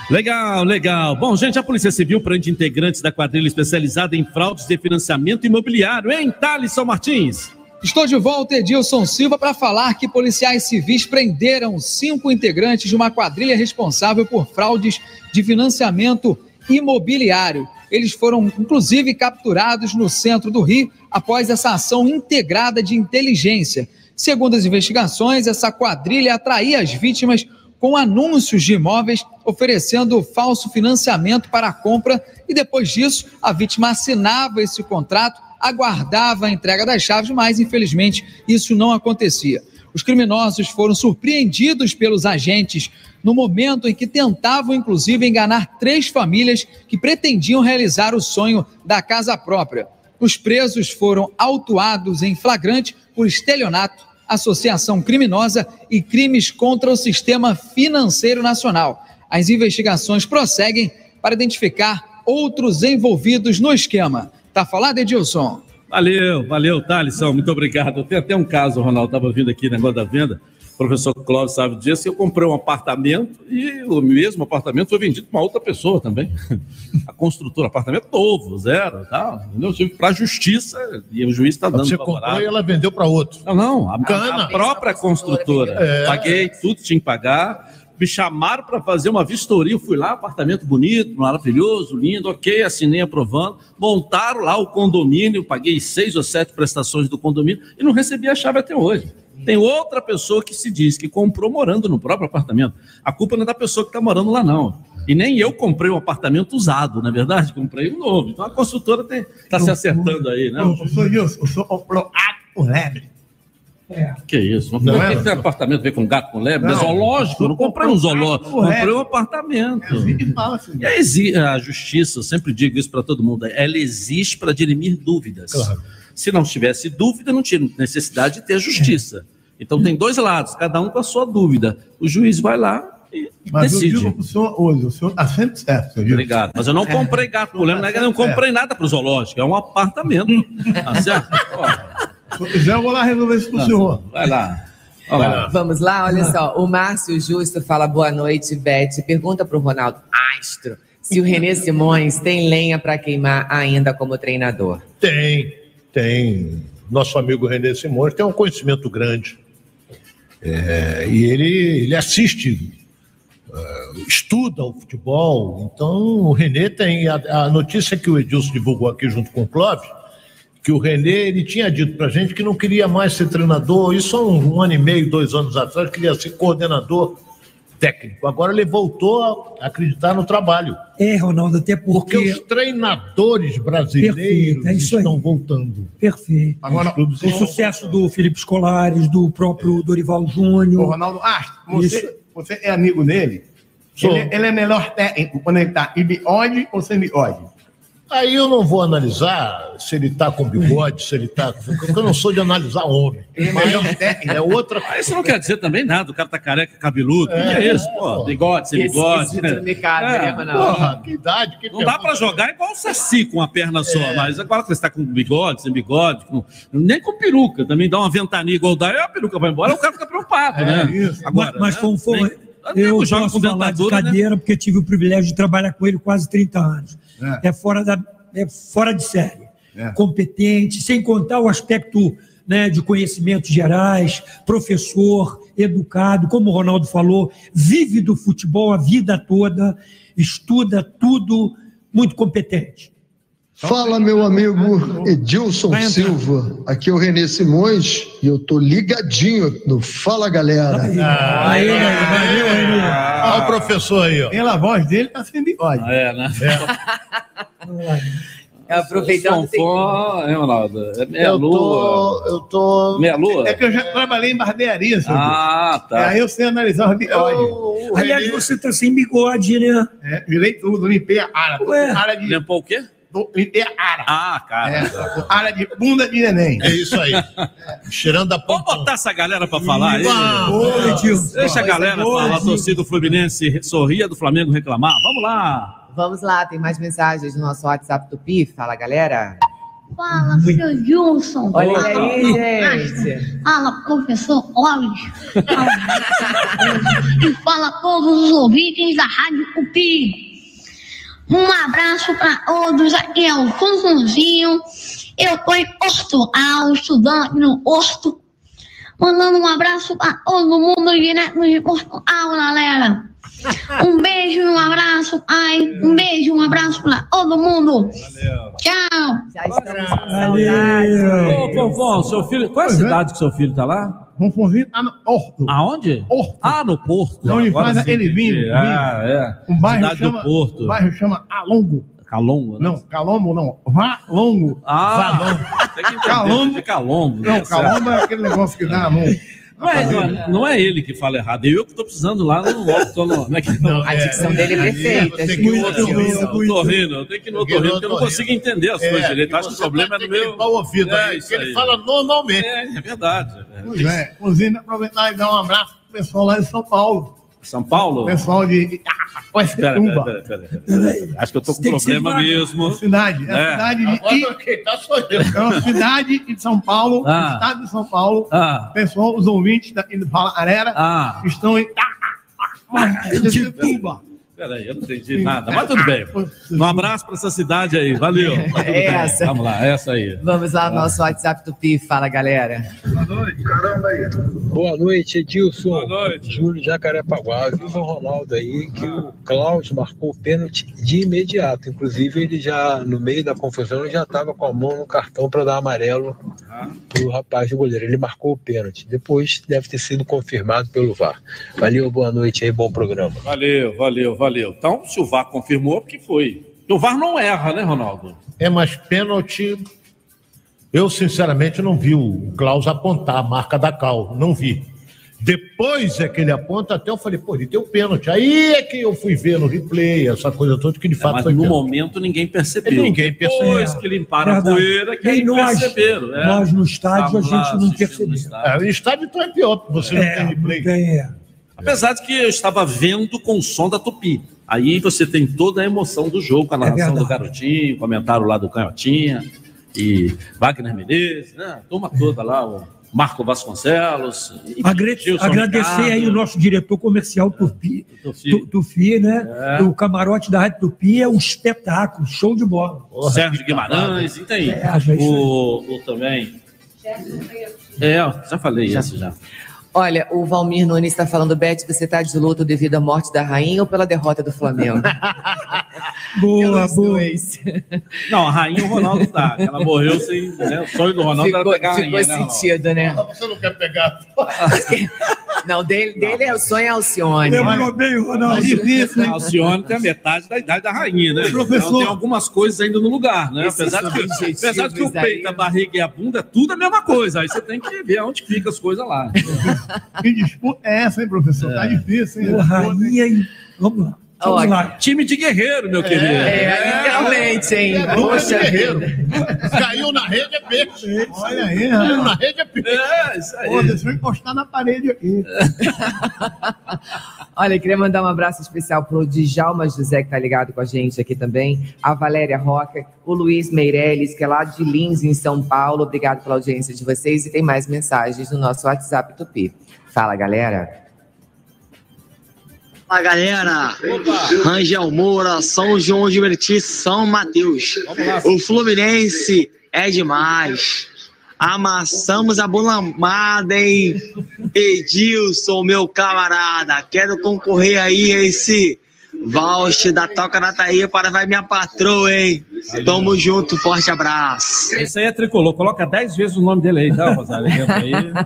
Legal, legal. Bom, gente, a Polícia Civil prende integrantes da quadrilha especializada em fraudes de financiamento imobiliário, hein, Thalisson Martins? Estou de volta, Edilson Silva, para falar que policiais civis prenderam cinco integrantes de uma quadrilha responsável por fraudes de financiamento imobiliário. Eles foram, inclusive, capturados no centro do Rio após essa ação integrada de inteligência. Segundo as investigações, essa quadrilha atraía as vítimas com anúncios de imóveis oferecendo falso financiamento para a compra e depois disso a vítima assinava esse contrato, aguardava a entrega das chaves, mas infelizmente isso não acontecia. Os criminosos foram surpreendidos pelos agentes no momento em que tentavam, inclusive, enganar três famílias que pretendiam realizar o sonho da casa própria. Os presos foram autuados em flagrante por estelionato, associação criminosa e crimes contra o sistema financeiro nacional. As investigações prosseguem para identificar outros envolvidos no esquema. Tá falado, Edilson? Valeu, valeu, Thalisson, muito obrigado. Tem até um caso, Ronaldo, estava vindo aqui negócio da venda, o professor Clóvis sabe disso, eu comprei um apartamento e o mesmo apartamento foi vendido para outra pessoa também. A construtora, apartamento novo, zero, tal, entendeu? Eu tive para a justiça e o juiz está dando Você comprou e ela vendeu para outro. Não, não, a, Cana. a própria construtora. É. Paguei tudo, que tinha que pagar. Me chamaram para fazer uma vistoria. Eu fui lá, apartamento bonito, maravilhoso, lindo, ok, assinei aprovando. Montaram lá o condomínio, paguei seis ou sete prestações do condomínio e não recebi a chave até hoje. Tem outra pessoa que se diz que comprou morando no próprio apartamento. A culpa não é da pessoa que está morando lá, não. E nem eu comprei um apartamento usado, na é verdade, comprei um novo. Então a construtora está se acertando aí, né? O senhor o comprou água por lebre. Que isso? Não, é? tem apartamento ver com gato com lebre? Não. é zoológico? Eu não comprei um zoológico, comprei um apartamento. E a, exi- a justiça, eu sempre digo isso para todo mundo, ela existe para dirimir dúvidas. Claro. Se não tivesse dúvida, não tinha necessidade de ter justiça. Então tem dois lados, cada um com a sua dúvida. O juiz vai lá e Mas eu decide. digo pro senhor hoje, o senhor está sempre certo, senhor. Obrigado. Mas eu não comprei gato com lebre, eu não comprei nada para o zoológico, é um apartamento. Tá certo? Se eu quiser, eu vou lá resolver isso pro senhor. Vai lá. Vai lá. Vamos lá, olha só. O Márcio Justo fala boa noite, Beth. Pergunta para o Ronaldo Astro se o Renê Simões tem lenha para queimar ainda como treinador. Tem, tem. Nosso amigo René Simões tem um conhecimento grande. É, e ele, ele assiste, é, estuda o futebol. Então, o René tem. A, a notícia que o Edilson divulgou aqui junto com o Clóvis, que o René ele tinha dito pra gente que não queria mais ser treinador, isso há um, um ano e meio, dois anos atrás, queria ser coordenador técnico. Agora ele voltou a acreditar no trabalho. É, Ronaldo, até porque. Porque os treinadores brasileiros Perfeito, é isso aí. estão voltando. Perfeito. Agora, o sucesso do Felipe Scolares, do próprio Dorival Júnior. Ô, Ronaldo, ah, você, você é amigo dele? Ele, ele é melhor técnico quando ele tá em bigode ou sem bigode? Aí eu não vou analisar se ele tá com bigode, se ele tá. Porque eu não sou de analisar homem. Mas é outra Mas isso não quer dizer também nada, o cara tá careca, cabeludo. O que é isso? Pô, bigode, sem bigode. né? É, porra, que idade, que Não dá pra jogar igual o Saci com uma perna só, mas agora que você tá com bigode, sem bigode, com- nem com peruca, também dá uma ventania igual dá, aí a peruca vai embora, o cara fica preocupado, né? Agora, mas né? foi, foi, Nem- eu posso com falar de dentadura, né? cadeira porque tive o privilégio de trabalhar com ele quase 30 anos. É, fora, da, é fora de série. É. Competente, sem contar o aspecto né, de conhecimentos gerais, professor, educado, como o Ronaldo falou, vive do futebol a vida toda, estuda tudo, muito competente. Fala, meu amigo Edilson Silva. Aqui é o Renê Simões e eu tô ligadinho no Fala Galera. Aí, valeu, Renê. Olha o professor aí, ó. Pela voz dele, tá sem bigode. É, né? Aproveitando. Fonfon, é, Ronaldo? É meia Eu lua. tô. Eu tô. Meia lua? É que eu já trabalhei em barbearia, senhor. Ah, tá. É, aí eu sei analisar os bigodes. Aliás, você tá sem bigode, né? É, virei tudo, limpei a área. Ué. área de, Limpou o quê? Tô- limpei a área. Ah, cara. É, área de bunda de neném. É isso aí. Cheirando a Vamos botar essa galera pra falar aí. Edilson. Deixa a galera Boa, falar, torcida do Fluminense sorria, do Flamengo reclamar. Vamos lá. Vamos lá, tem mais mensagens no nosso WhatsApp do PI. Fala, galera. Fala, seu Gilson. Olha aí, gente. Fala, professor Clóvis. e fala todos os ouvintes da Rádio Cupi. Um abraço para todos. Aqui é o Funfunzinho. Eu tô em Portugal, estudando aqui no Porto. Mandando um abraço para todo mundo direto de Portugal, galera. Um beijo e um abraço, pai. Um beijo e um abraço para todo mundo. Tchau. Já estamos com Valeu. Ô, Fonfon, seu filho. Qual é a cidade que seu filho tá lá? Ronfonzinho tá no Porto. Aonde? Porto. Ah, no Porto. Não, ele faz aquele vinho, Ah, é. O bairro Cidade chama, do Porto. O bairro chama Alongo. Calongo, né? Não, Calombo não. Valongo. Ah, Valongo. tem que entender. Calombo. É Calombo. Não, né? Calombo é aquele negócio que dá no... Não é, não, é, não é ele que fala errado, é eu que estou precisando lá no no- como é que não, A dicção dele é perfeita. Eu tô rindo, eu tenho que ir no otorrino, porque eu não consigo entender as coisas direito. Acho que o problema é no meu. O ouvido É, aí, isso porque ele aí. fala normalmente. É, é verdade. é. Pois é. Inclusive, aproveitar e dar um abraço pro pessoal lá de São Paulo. São Paulo? Pessoal de... Ah, Pera, pera, Tumba. pera, pera, pera. Acho que eu tô com ser problema mesmo. Cidade. É a É. cidade de... Agora quem tá. É uma cidade de São Paulo, Ah. estado de São Paulo. Ah, Pessoal, os ouvintes daqui do Fala Arera ah. estão em... de Tumba. Peraí, eu não entendi nada, mas tudo bem. Um abraço para essa cidade aí, valeu. Tá tudo bem. Essa. Vamos lá, essa aí. Vamos lá no nosso WhatsApp do PI. Fala, galera. Boa noite, Edilson. Boa noite. Júlio Jacarepaguá. Viva o Ronaldo aí, que o Klaus marcou o pênalti de imediato. Inclusive, ele já, no meio da confusão, ele já estava com a mão no cartão para dar amarelo pro rapaz do goleiro. Ele marcou o pênalti. Depois deve ter sido confirmado pelo VAR. Valeu, boa noite aí, bom programa. Valeu, valeu, valeu. Então, se o VAR confirmou, porque foi. O VAR não erra, né, Ronaldo? É, mas pênalti. Eu, sinceramente, não vi o Klaus apontar a marca da Cal. Não vi. Depois é que ele aponta, até eu falei, pô, ele deu pênalti. Aí é que eu fui ver no replay, essa coisa toda, que de fato Mas foi no pênalti. momento ninguém percebeu. Ninguém percebeu. Depois que limparam a poeira, que aí nós- perceberam. é. nós no estádio, a lá gente não assistindo no percebeu. estádio. É, o estádio então é pior, porque você não tem replay. Apesar de que eu estava vendo com o som da Tupi. Aí você tem toda a emoção do jogo, com a narração verdade. do garotinho, comentário lá do Canhotinha, e Wagner Menezes, né? A turma toda lá, o Marco Vasconcelos. e Agre- Gilson agradecer Ricardo. aí o nosso diretor comercial Tupi, Tufi. Tu- Tufi, né? É. O camarote da Rádio Tupi é um espetáculo, show de bola. Sérgio Guimarães, e tem É, isso aí. o, o também. É, já falei isso já. Olha, o Valmir Nunes está falando, Beth, você está de luto devido à morte da rainha ou pela derrota do Flamengo? Boa, boa. Não, a rainha o Ronaldo tá. que Ela morreu sem. Né? O sonho do Ronaldo Ficou, era pegar a ficou rainha. né, Ronaldo? sentido, né? Você não quer pegar. Não, dele, dele é o sonho é Alcione. Lembrou bem, Ronaldo. difícil, né? Alcione tem a metade da idade da rainha, né? Professor. Então tem algumas coisas ainda no lugar, né? Apesar de, que, apesar que o aí. peito, a barriga e a bunda é tudo a mesma coisa. Aí você tem que ver onde fica as coisas lá. Que disputa é essa, hein, professor? Tá difícil, hein? O rainha e... Vamos lá. Vamos Olha, lá. Time de guerreiro, meu querido. É, literalmente, hein? É, Poxa guerreiro. vida. Caiu na rede é peixe. Olha aí, Caiu rapaz. na rede é peixe. É, isso aí. Pô, deixa eu encostar na parede aqui. Olha, queria mandar um abraço especial pro Djalma José, que tá ligado com a gente aqui também, a Valéria Roca, o Luiz Meirelles, que é lá de Lins, em São Paulo. Obrigado pela audiência de vocês e tem mais mensagens no nosso WhatsApp Tupi. Fala, galera. Fala galera, Rangel Moura, São João de Meriti, São Mateus. O Fluminense é demais. Amassamos a bolamada, hein? Edilson, meu camarada, quero concorrer aí a esse voucher da Toca na Taí para vai minha patroa, hein? Tamo junto, forte abraço. Esse aí é tricolor. Coloca 10 vezes o nome dele aí, tá, Rosário?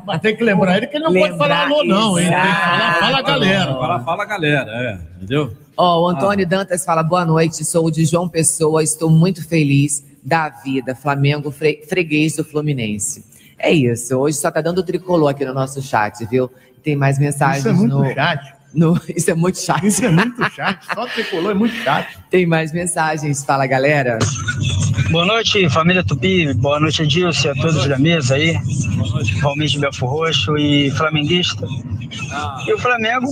Mas tem que lembrar ele que ele não pode falar alô, não, hein? Tem que falar, fala galera. Fala, fala galera, é. Entendeu? Ó, o Antônio Dantas fala: boa noite, sou de João Pessoa, estou muito feliz da vida. Flamengo fre- freguês do Fluminense. É isso, hoje só tá dando tricolor aqui no nosso chat, viu? Tem mais mensagens Isso é muito no, chato. No- Isso é muito chato. Isso é muito chato. Só tricolor é muito chato. Tem mais mensagens, fala galera. Boa noite, família Tupi. Boa noite, Edilson, a todos da mesa aí. Valmir de Belfo Roxo e flamenguista. E o Flamengo,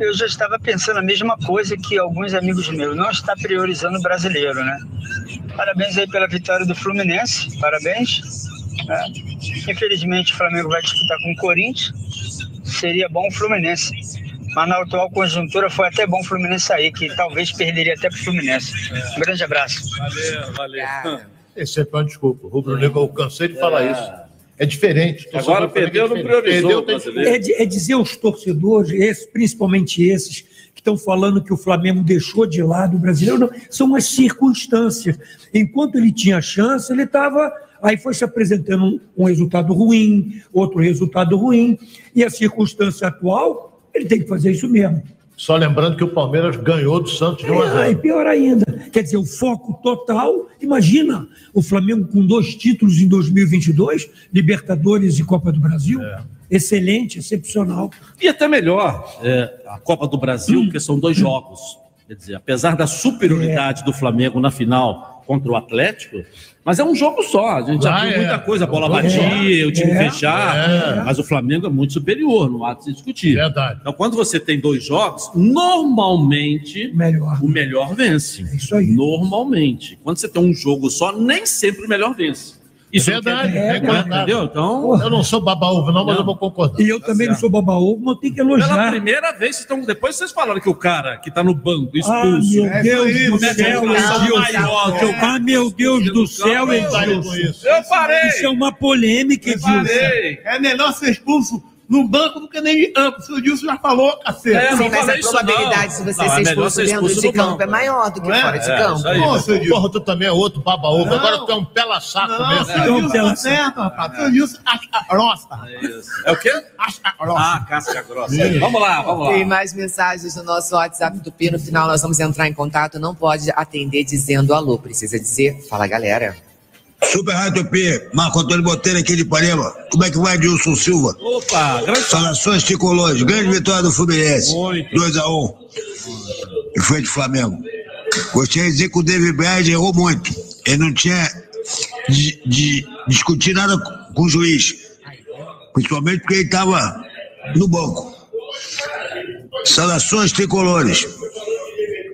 eu já estava pensando a mesma coisa que alguns amigos meus. Não está priorizando o brasileiro, né? Parabéns aí pela vitória do Fluminense. Parabéns. né? Infelizmente, o Flamengo vai disputar com o Corinthians. Seria bom o Fluminense. Mas na atual conjuntura foi até bom o Fluminense sair, que talvez perderia até para o Fluminense. Um grande abraço. Valeu, valeu. Esse é uma desculpa. O Rubro Negro, eu cansei de falar isso. É diferente. Agora perdeu, é não priorizou Perdeu. É, é dizer aos torcedores, esses, principalmente esses, que estão falando que o Flamengo deixou de lado o brasileiro, não, são as circunstâncias. Enquanto ele tinha chance, ele estava. Aí foi se apresentando um, um resultado ruim, outro resultado ruim, e a circunstância atual, ele tem que fazer isso mesmo. Só lembrando que o Palmeiras ganhou do Santos de 1 a É, e 0. pior ainda, quer dizer, o foco total. Imagina o Flamengo com dois títulos em 2022, Libertadores e Copa do Brasil. Excelente, excepcional. E até melhor, é, a Copa do Brasil, porque são dois jogos. Quer dizer, apesar da superioridade do Flamengo na final contra o Atlético, mas é um jogo só. A gente já Ah, viu é. muita coisa, a bola É, batia, o time é, fechar, é. mas o Flamengo é muito superior, não há de se discutir. Verdade. Então, quando você tem dois jogos, normalmente melhor. o melhor vence. É isso aí. Normalmente. Quando você tem um jogo só, nem sempre o melhor vence. Isso não Verdade, é né? verdade. Entendeu? Então, Eu não sou baba-ovo, não, mas Não. eu vou concordar. E eu também não sou baba-ovo, mas tenho que Pela elogiar. primeira vez, então, depois vocês falaram que o cara que tá no banco Ah, expulso. meu É Deus isso aí, do mete céu, Edilson. Ah, meu Deus do céu, Edilson. Eu parei! Isso é uma polêmica, Edilson. Parei! É melhor ser expulso no banco do que nem campo. O senhor Dilson já falou, cacete. É, Sim, não mas a probabilidade não. de você Não, é ser melhor expulso ser dentro expulso de campo campo. é maior do que Não é? fora de É, campo. aí. Seu Dilson. Porra, tu também é outro baba-ovo. Não. Agora tu é um pela-saco Não, mesmo. o seu Dilson pela- tá certo, rapaz. O Dilson acha grossa. É isso. É o quê? Acha grossa. Ah, casca grossa. Vamos lá, vamos Tem lá. mais mensagens no nosso WhatsApp do Pi. No final, nós vamos entrar em contato. Não pode atender dizendo alô. Precisa dizer, fala galera. Super Rádio Tupi, Marco Antônio Botelho aqui de Ipanema. Como é que vai, Dilson Silva? Opa, grande Saudações tricolores, grande vitória do Fluminense. 2x1. Em frente ao Flamengo. Gostaria de dizer que o David Braz errou muito. Ele não tinha de, de discutir nada com o juiz. Principalmente porque ele estava no banco. Saudações tricolores.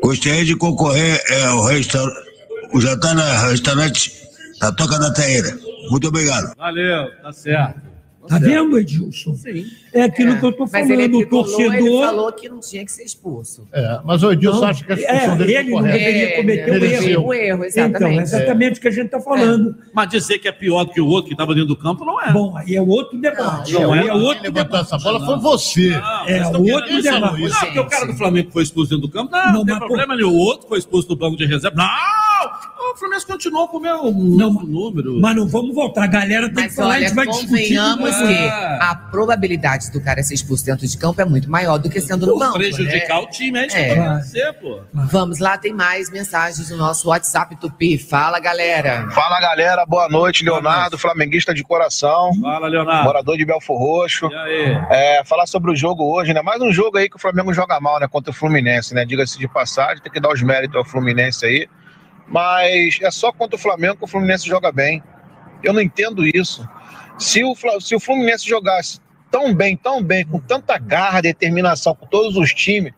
Gostaria de concorrer é, ao restaurante, o jantar na restaurante da Toca da Taíra. Muito obrigado. Valeu, tá certo. Tá vendo, Edilson? Sim. É aquilo que eu tô Mas falando, ele é o torcedor. Ele falou que não tinha que ser expulso. É, mas o Edilson Não, acha que a expulsão é, dele ele não deveria cometer um erro. Um erro, Então, exatamente. exatamente o que a gente está falando. Mas dizer que é pior do que o outro que estava dentro do campo não é. Bom, aí é outro debate. Não, aí é. é outro Quem levantou essa bola foi você. É, outro debate. Não, porque o cara do Flamengo foi expulso dentro do campo. Não, Não, não tem problema nenhum. O outro foi expulso do banco de reserva. Não! O Fluminense continuou com o meu mesmo número. Mas não vamos voltar. A galera tem que Mas falar, a olha, gente vai discutir. que a probabilidade do cara ser expulso dentro de campo é muito maior do que sendo no banco. prejudicar né? o time, é isso É. que acontecer, pô. Vamos lá, tem mais mensagens no nosso WhatsApp Tupi. Fala, galera. Fala galera, boa noite, Leonardo, flamenguista de coração. Fala, Leonardo. Morador de Belfor Roxo. E aí? É, falar sobre o jogo hoje, né? Mais um jogo aí que o Flamengo joga mal, né? Contra o Fluminense, né? Diga-se de passagem, tem que dar os méritos ao Fluminense aí. Mas é só contra o Flamengo que o Fluminense joga bem. Eu não entendo isso. Se o, se o Fluminense jogasse tão bem, tão bem, com tanta garra, determinação com todos os times,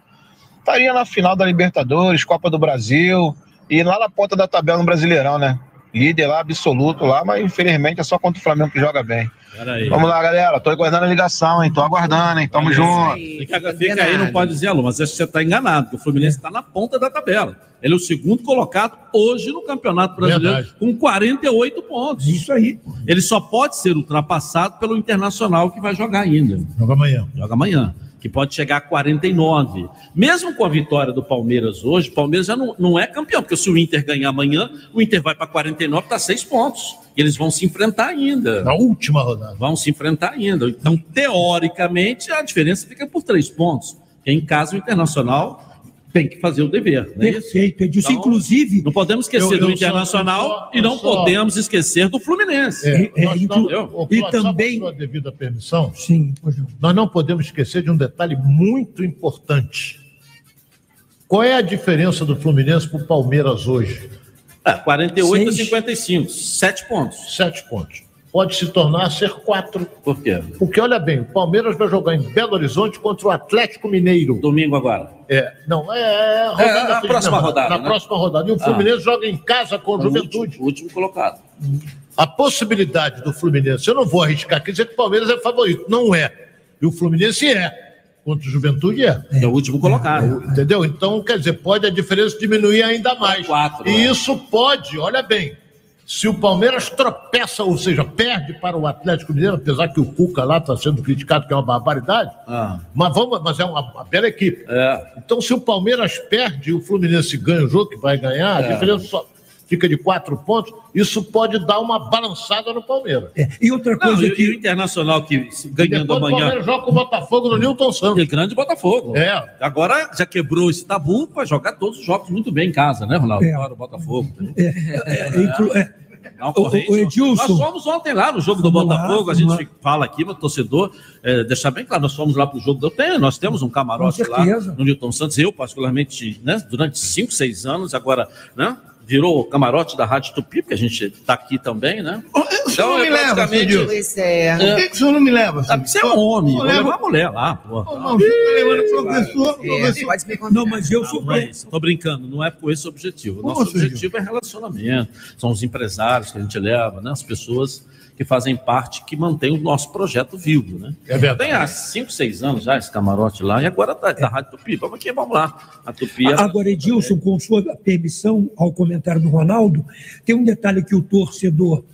estaria na final da Libertadores, Copa do Brasil e lá na ponta da tabela no Brasileirão, né? Líder lá, absoluto lá, mas infelizmente é só contra o Flamengo que joga bem. Peraí. Vamos lá, galera. Tô aguardando a ligação, hein? Tô aguardando, hein? Tamo junto. Fica, fica aí, não pode dizer alô, mas acho que você está enganado, porque o Fluminense está na ponta da tabela. Ele é o segundo colocado hoje no Campeonato Brasileiro, Verdade. com 48 pontos. Isso aí. Ele só pode ser ultrapassado pelo Internacional, que vai jogar ainda. Joga amanhã. Joga amanhã. Que pode chegar a 49. Mesmo com a vitória do Palmeiras hoje, o Palmeiras já não, não é campeão, porque se o Inter ganhar amanhã, o Inter vai para 49, está seis pontos. E eles vão se enfrentar ainda. Na última rodada. Vão se enfrentar ainda. Então, teoricamente, a diferença fica por três pontos. Em casa, o Internacional tem que fazer o dever. É isso? Perfeito, Edilson. Então, Inclusive. Não podemos esquecer Eu- do eu Internacional só- e não só- podemos esquecer do Fluminense. É, É, nós inclu- não- e também- com a sua devida permissão, Sim, nós não podemos esquecer de um detalhe muito importante. Qual é a diferença do Fluminense para o Palmeiras hoje? É, 48 a Seis. 55, sete pontos. Sete pontos. Pode se tornar ser quatro. Por quê? Porque, olha bem, o Palmeiras vai jogar em Belo Horizonte contra o Atlético Mineiro. Domingo agora. É, não, é, é a É, rodada na seguinte, próxima rodada, Na né? próxima rodada. E o Fluminense joga em casa com o Juventude. último, último colocado. A possibilidade do Fluminense, eu não vou arriscar aqui dizer que o Palmeiras é favorito. Não é. E o Fluminense é. Contra o Juventude é. É o último colocado. Entendeu? Então, quer dizer, pode a diferença diminuir ainda mais. Quatro, e é. isso pode, olha bem, se o Palmeiras tropeça, ou seja, perde para o Atlético Mineiro, apesar que o Cuca lá está sendo criticado, que é uma barbaridade, Ah, mas, vamos, mas é uma, uma bela equipe. é. Então, se o Palmeiras perde e o Fluminense ganha o jogo, que vai ganhar, É. a diferença só fica de quatro pontos, isso pode dar uma balançada no Palmeiras. É, E outra Não, coisa e, e o que. Internacional que ganhando Depois o amanhã. Palmeiras joga com o Botafogo no Newton Santos. E grande Botafogo. É. Agora já quebrou esse tabu para jogar todos os jogos muito bem em casa, né, Ronaldo? É. Fora o Botafogo. é, inclu- é, Não, O- corrente, o- o Edilson. Nós fomos ontem lá no jogo do Vamos lá, Botafogo, a gente lá. fala aqui, mas torcedor, é, deixar bem claro, nós fomos lá para o jogo do tem, nós temos um camarote lá no Newton Santos, eu particularmente, né, durante cinco, seis anos, agora, né, virou o camarote da Rádio Tupi, porque a gente está aqui também, né? O senhor não é me leva, Pois é. Por que, que o senhor não me leva? Ah, Você é um homem, vou leva- levar a mulher lá, pô. Não, professor, É, professor. mas eu sou. É isso. Tô brincando, não é com esse objetivo. O nosso objetivo é relacionamento. São os empresários que a gente leva, né? As pessoas que fazem parte, que mantêm o nosso projeto vivo, né? É verdade. Tem há 5, 6 anos já esse camarote lá, e agora tá da Rádio Tupi. Vamos aqui, vamos lá. A Tupi é... Agora, Edilson, com sua permissão ao comentário do Ronaldo, tem um detalhe que o torcedor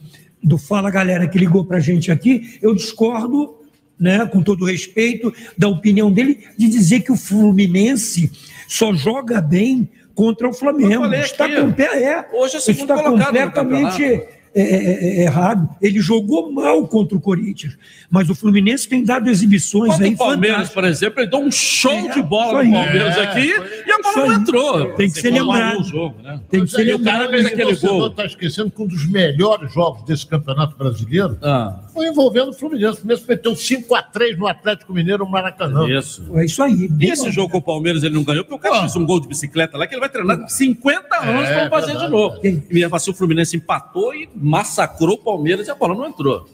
do Fala Galera que ligou para a gente aqui, eu discordo, né, com todo respeito, da opinião dele, de dizer que o Fluminense só joga bem contra o Flamengo. Está com pé, é, Hoje é o segundo está colocado no completamente é, é, é errado. Ele jogou mal contra o Corinthians, mas o Fluminense tem dado exibições Contra aí o Palmeiras, por exemplo, ele deu um show de bola no aí. Palmeiras É, aqui foi- e a bola não entrou. Tem que Você ser lembrado. o jogo, né? Tem que ser Aí o cara lembrado fez aquele gol. gol. Está esquecendo que um dos melhores jogos desse campeonato brasileiro Ah. Foi envolvendo o Fluminense. O Fluminense meteu 5x3 no Atlético Mineiro no Maracanã. Isso. É isso aí. E esse jogo com o Palmeiras ele não ganhou, porque o cara fez um gol de bicicleta lá que ele vai treinar com 50 anos É, para fazer verdade. de novo. E assim o Fluminense empatou e massacrou o Palmeiras e a bola não entrou.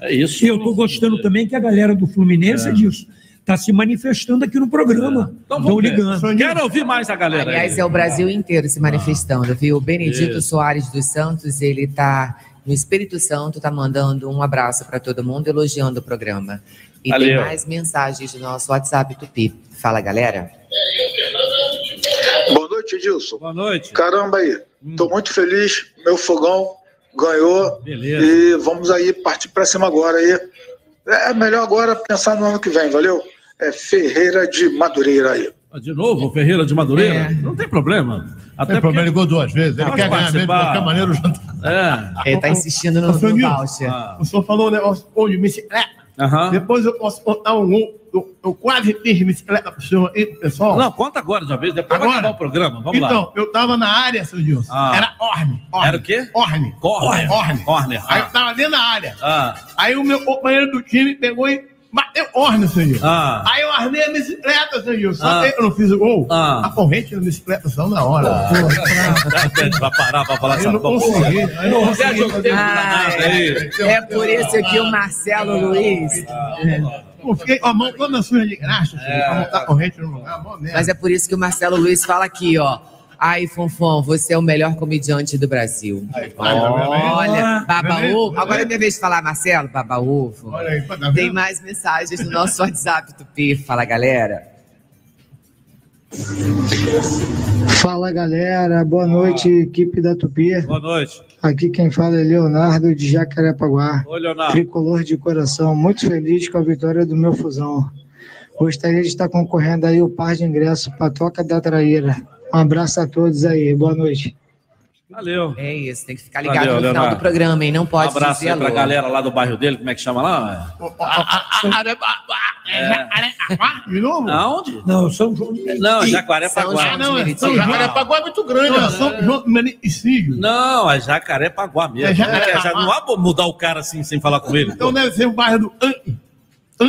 É isso. E eu estou gostando também que a galera do Fluminense É. disso está se manifestando aqui no programa. Então Estão vamos ver. ligando. Quero ouvir mais a galera. aí. Aliás, é o Brasil inteiro se manifestando, viu? O Benedito Isso. Soares dos Santos, ele tá no Espírito Santo, tá mandando um abraço para todo mundo, elogiando o programa. E tem Valeu. mais mensagens do nosso WhatsApp Tupi. Fala, galera. Boa noite, Edilson. Boa noite. Caramba aí, tô muito feliz. Meu fogão ganhou. Beleza. E vamos aí partir para cima agora aí. É melhor agora pensar no ano que vem, valeu? É Ferreira de Madureira aí. Ah, De novo, o Ferreira de Madureira? É. Não tem problema. Até Tem problema, ele ligou duas vezes. Ele quer ganhar mesmo de qualquer maneira. o jantar. É. Ele tá insistindo no, no voucher. Ah. O senhor falou um negócio hoje, bicicleta. Depois eu posso contar um. Eu, eu quase fiz bicicleta pro senhor aí, pessoal. Não, conta agora de uma vez, depois vai Agora? acabar o programa. Vamos então, lá. eu tava na área, seu Gilson. Ah. Era Orne. Orne. Era o quê? Orne. Corner. Orne. Corner. Aí Ah. eu tava dentro da área. Ah. Aí o meu companheiro do time pegou e bateu Orne, seu Gilson. Ah. Aí eu armei a bicicleta, seu Gilson. Ah. Só que eu não fiz o gol. Ah. A corrente da bicicleta saiu na hora. Vai parar pra falar essa não porra. não Você consegui. acha que tem danado aí? É por isso que o Marcelo Luiz. Eu fiquei com a mão toda suja de graxa, filho, pra botar a corrente no lugar. Mas é por isso que o Marcelo Luiz fala aqui, ó. Ai, Fonfon, você é o melhor comediante do Brasil. Olha, baba ovo. Agora é minha vez de falar, Marcelo, baba ovo. Olha aí, tá vendo? Tem mais mensagens no nosso WhatsApp Tupi. Fala, galera. Fala galera, boa noite, equipe da Tupi. Boa noite. Aqui quem fala é Leonardo de Jacarepaguá. Oi, Leonardo. Tricolor de coração, muito feliz com a vitória do meu fusão. Gostaria de estar concorrendo aí o par de ingressos para Toca da Traíra. Um abraço a todos aí, boa noite. Valeu. É isso, tem que ficar ligado Valeu, no final Leonardo. do programa, hein? Não Um pode abraço dizer aí pra alô. galera lá do bairro dele, como é que chama lá? De novo? Aonde? Não, São João de Não, Jacarepaguá. Ah, não, é São Jacarepaguá é muito grande. Não, é São João de Mericídio. Não, é Jacarepaguá mesmo. É é é? Jacarepaguá. não há mudar o cara assim sem falar com ele. Então deve ser o bairro do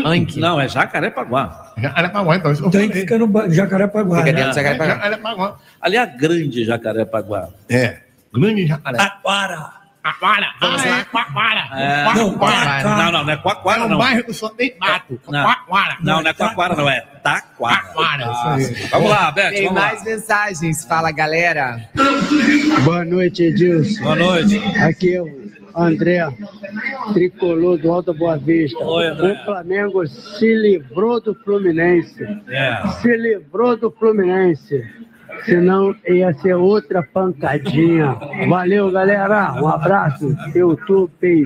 Anque. Não, é Jacarepaguá. Jacarepaguá, então. Isso eu Tem que falei. ficar no Jacarepaguá. Fica né? dentro de Jacarepaguá. Jacarepaguá. Ali é a grande Jacarepaguá. É, grande Jacaré. Aquara. Aquara. Ah, é Quaquara. É. Não, Quaquara. Não, não, não é Quaquara, É um não. bairro que só tem mato. Não. Quaquara. Não, não é Quaquara, não, é Taquara. Taquara, Ah. Vamos lá, Beth, Tem vamos lá. mais mensagens. Fala, galera. Boa noite, Edilson. Boa noite. Aqui é o André, tricolor do Alta Boa Vista. Oi. O Flamengo se livrou do Fluminense. É. Se livrou do Fluminense. Senão ia ser outra pancadinha. Valeu, galera. Um abraço. Eu Tupi,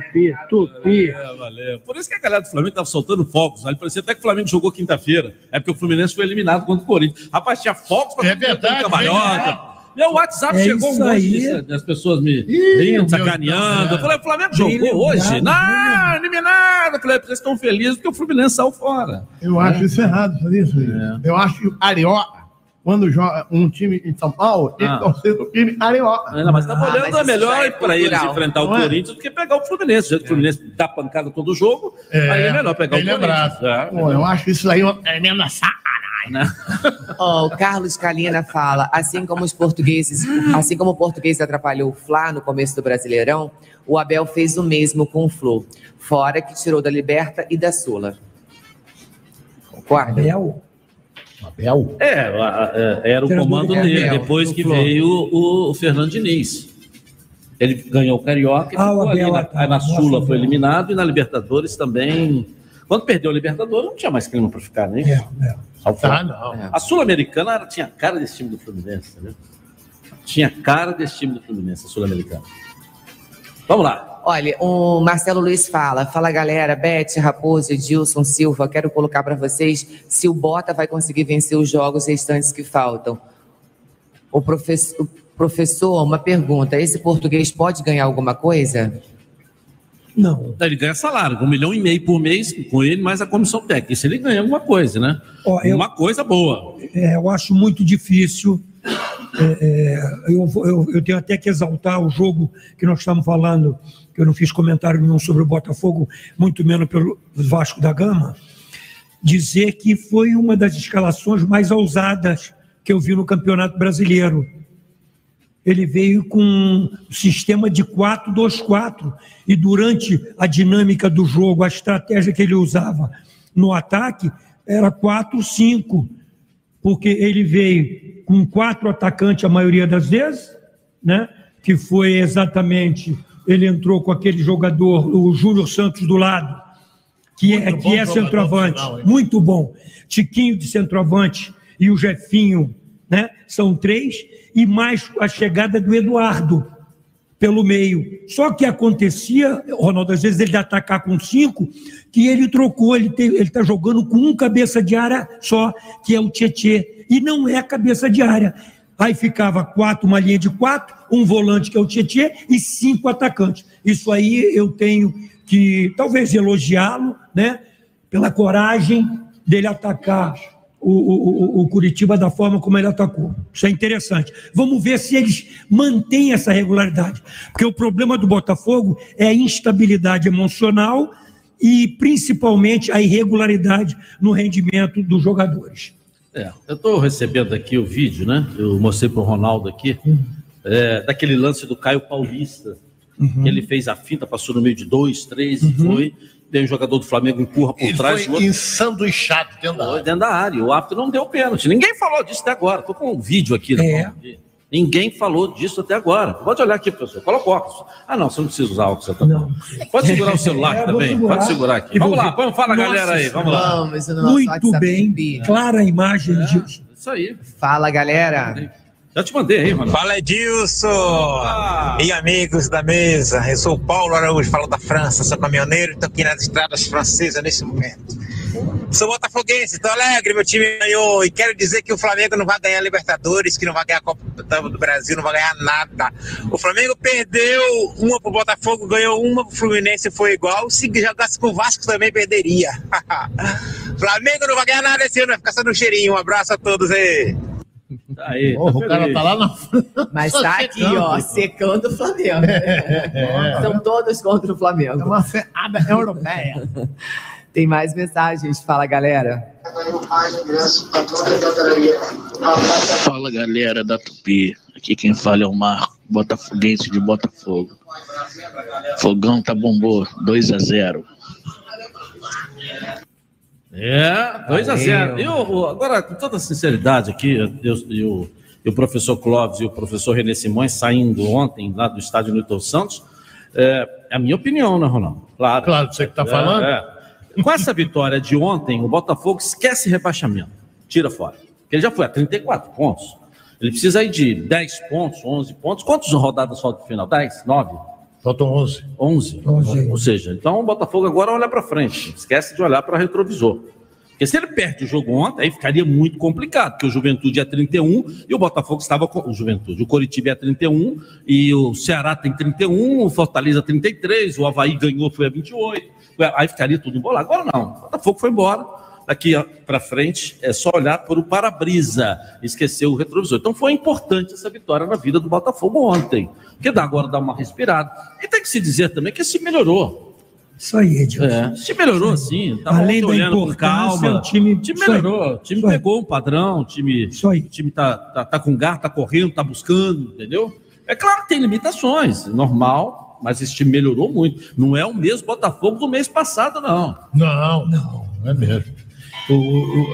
Tupi. É, valeu. Por isso que a galera do Flamengo estava soltando fogos. Ali parecia até que o Flamengo jogou quinta-feira. É porque o Fluminense foi eliminado contra o Corinthians. Rapaz, tinha fogos para É verdade, cambalhota. Meu WhatsApp É chegou um isso monte das pessoas me rindo, sacaneando. Eu falei, o Flamengo Bem jogou lembrado, hoje? bem Não, eliminado. Eu falei, eles estão felizes porque o Fluminense saiu fora. Eu acho isso errado, sabe isso? Eu acho que o Carioca, quando joga um time em São Paulo, tem Ah. pro time Carioca. Não, mas tá Ah, olhando, mas é melhor é para eles enfrentar o Não é? Corinthians do que pegar o Fluminense. Já que o Fluminense dá pancada todo jogo, É, aí é melhor pegar bem o Corinthians. lembrado. É, Pô, eu acho isso aí uma tremenda sacanagem. Ó, o Carlos Calina fala, assim como os portugueses, assim como o português atrapalhou o Fla no começo do Brasileirão, o Abel fez o mesmo com o Flu, fora que tirou da Liberta e da Sula. Concorda? Abel. Abel? É, a- a- era o comando do dele, Abel, depois que Flo. veio o, o Fernando Diniz. Ele ganhou o Carioca e Ah, o ficou ali. Abel, Na, tá. na Sula foi eliminado e na Libertadores também. Quando perdeu a Libertadores, não tinha mais clima para ficar, né? É, é. Ah, não. A Sul-Americana tinha cara desse time do Fluminense, entendeu? Tinha cara desse time do Fluminense, a Sul-Americana. Vamos lá. Olha, o Marcelo Luiz fala, fala galera, Beth, Raposo, Edilson, Silva, quero colocar para vocês se o Bota vai conseguir vencer os jogos restantes que faltam. O professor, Professor, uma pergunta: esse português pode ganhar alguma coisa? Não. Ele ganha salário, um milhão e meio por mês com ele, mais a comissão técnica. Isso ele ganha alguma coisa, né? Ó, eu- Uma coisa boa. É, eu acho muito difícil. É, é, eu, eu- eu tenho até que exaltar o jogo que nós estamos falando, que eu não fiz comentário nenhum sobre o Botafogo, muito menos pelo Vasco da Gama, dizer que foi uma das escalações mais ousadas que eu vi no Campeonato Brasileiro. Ele veio com um sistema de 4-2-4 e durante a dinâmica do jogo, a estratégia que ele usava no ataque era 4-5 porque ele veio com quatro atacantes a maioria das vezes, né? que foi exatamente, ele entrou com aquele jogador, o Júnior Santos do lado, que é, Muito que bom é centroavante, final, muito bom. Tiquinho de centroavante e o Jefinho, né? São três, e mais a chegada do Eduardo pelo meio. Só que acontecia, Ronaldo, às vezes ele atacar com cinco, que ele trocou, ele está jogando com um cabeça de área só, que é o Tietê, e não é cabeça de área. Aí ficava quatro, uma linha de quatro, um volante que é o Tietê e cinco atacantes. Isso aí eu tenho que talvez elogiá-lo, né? Pela coragem dele atacar o, o, o- Curitiba da forma como ele atacou. Isso é interessante. Vamos ver se eles mantêm essa regularidade. Porque o problema do Botafogo é a instabilidade emocional e principalmente a irregularidade no rendimento dos jogadores. É, eu estou recebendo aqui o vídeo, né? Eu mostrei para o Ronaldo aqui, é, daquele lance do Caio Paulista, que ele fez a finta, passou no meio de dois, três, e foi. Daí o jogador do Flamengo empurra por Ele trás. foi o outro- ensanduichado dentro da área. dentro da área. O árbitro não deu pênalti. Ninguém falou disso até agora. Estou com um vídeo aqui. na É. Ninguém falou disso até agora. Pode olhar aqui, professor. Coloca o óculos. Ah, não, você não precisa usar óculos. Tá bom. Pode segurar o celular É, também. segurar. Pode segurar aqui. Vamos lá. Vamos, fala, Nossa galera aí. Vamos lá. Muito bem, Tupi. clara a imagem de Isso aí. Fala, galera. Já te mandei aí, mano. Fala Edilson e amigos da mesa. Eu sou o Paulo Araújo, falo da França, sou caminhoneiro e estou aqui nas estradas francesas nesse momento. Sou botafoguense, estou alegre, meu time ganhou e quero dizer que o Flamengo não vai ganhar Libertadores, que não vai ganhar a Copa do Brasil, não vai ganhar nada. O Flamengo perdeu uma pro Botafogo, ganhou uma pro Fluminense, foi igual. Se jogasse com o Vasco também perderia. Flamengo não vai ganhar nada esse ano, vai ficar só no cheirinho. Um abraço a todos aí. Aí, Porra, o cara tá lá na Mas tá aqui, ó, secando o Flamengo. São todos contra o Flamengo. É uma feada europeia. Tem mais mensagens. Fala, galera. Fala galera da Tupi, aqui quem fala é o Marco, botafoguense de Botafogo. Fogão tá bombou, 2 a 0 É, 2 a Valeu. 0 E o- o- agora, com toda sinceridade aqui, eu, eu- e o professor Clóvis e o professor René Simões saindo ontem lá do estádio Newton Santos, é, é a minha opinião, né, Ronaldo? Claro. Claro, você que tá É, falando. é. Com essa vitória de ontem, o Botafogo esquece rebaixamento. Tira fora. Porque ele já foi a 34 pontos. Ele precisa ir de 10 pontos, 11 pontos. Quantas rodadas faltam no final? 10? 9? Faltam 11. 11. Ou seja, então o Botafogo agora olha para frente. Esquece de olhar para retrovisor. Porque se ele perde o jogo ontem, aí ficaria muito complicado, porque o Juventude é 31 e o Botafogo estava com o Juventude. O Coritiba é 31 e o Ceará tem 31, o Fortaleza 33, o Havaí ganhou, foi a 28. Aí ficaria tudo embolado. Agora não. O Botafogo foi embora. Daqui para frente é só olhar para o para-brisa, esquecer o retrovisor. Então foi importante essa vitória na vida do Botafogo ontem. Porque dá agora dá uma respirada. E tem que se dizer também que se melhorou. Isso aí, Edilson. É, se melhorou sim. Tava Além ontem da olhando com calma. o time- O time isso aí. melhorou. O time Isso aí. pegou um padrão. O time, o time tá, tá, tá com garra, tá correndo, tá buscando, entendeu? É claro que tem limitações, normal, mas esse time melhorou muito. Não é o mesmo Botafogo do mês passado, não. Não, não, não é mesmo. O-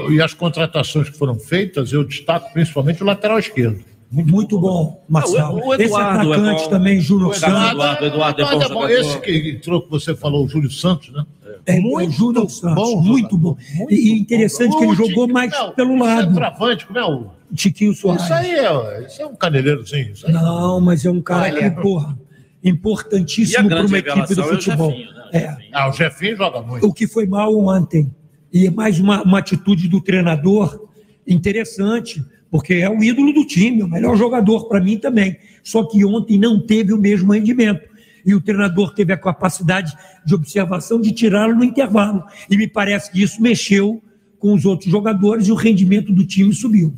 o- e as contratações que foram feitas, eu destaco principalmente o lateral esquerdo. Muito bom, Marcelo. O- o Esse Eduardo é atacante bom. também, Júnior O Eduardo- Santos. Eduardo, Eduardo é bom Eduardo é bom. jogador. Esse que entrou, que você falou, o Júlio Santos, né? É, muito Júnior Santos, muito bom. E e interessante que ele O jogou mais não, pelo o lado. Centroavante, como é o. Tiquinho Soares. Isso aí é, isso é um caneleirozinho. Isso aí. Não, mas é um cara que, porra, importantíssimo para uma equipe do revelação é o futebol. Jefinho, É. Ah, o Jefinho joga muito. O que foi mal ontem. E é mais uma, uma atitude do treinador interessante, porque é o ídolo do time, o melhor jogador para mim também. Só que ontem não teve o mesmo rendimento. E o treinador teve a capacidade de observação de tirá-lo no intervalo. E me parece que isso mexeu com os outros jogadores e o rendimento do time subiu.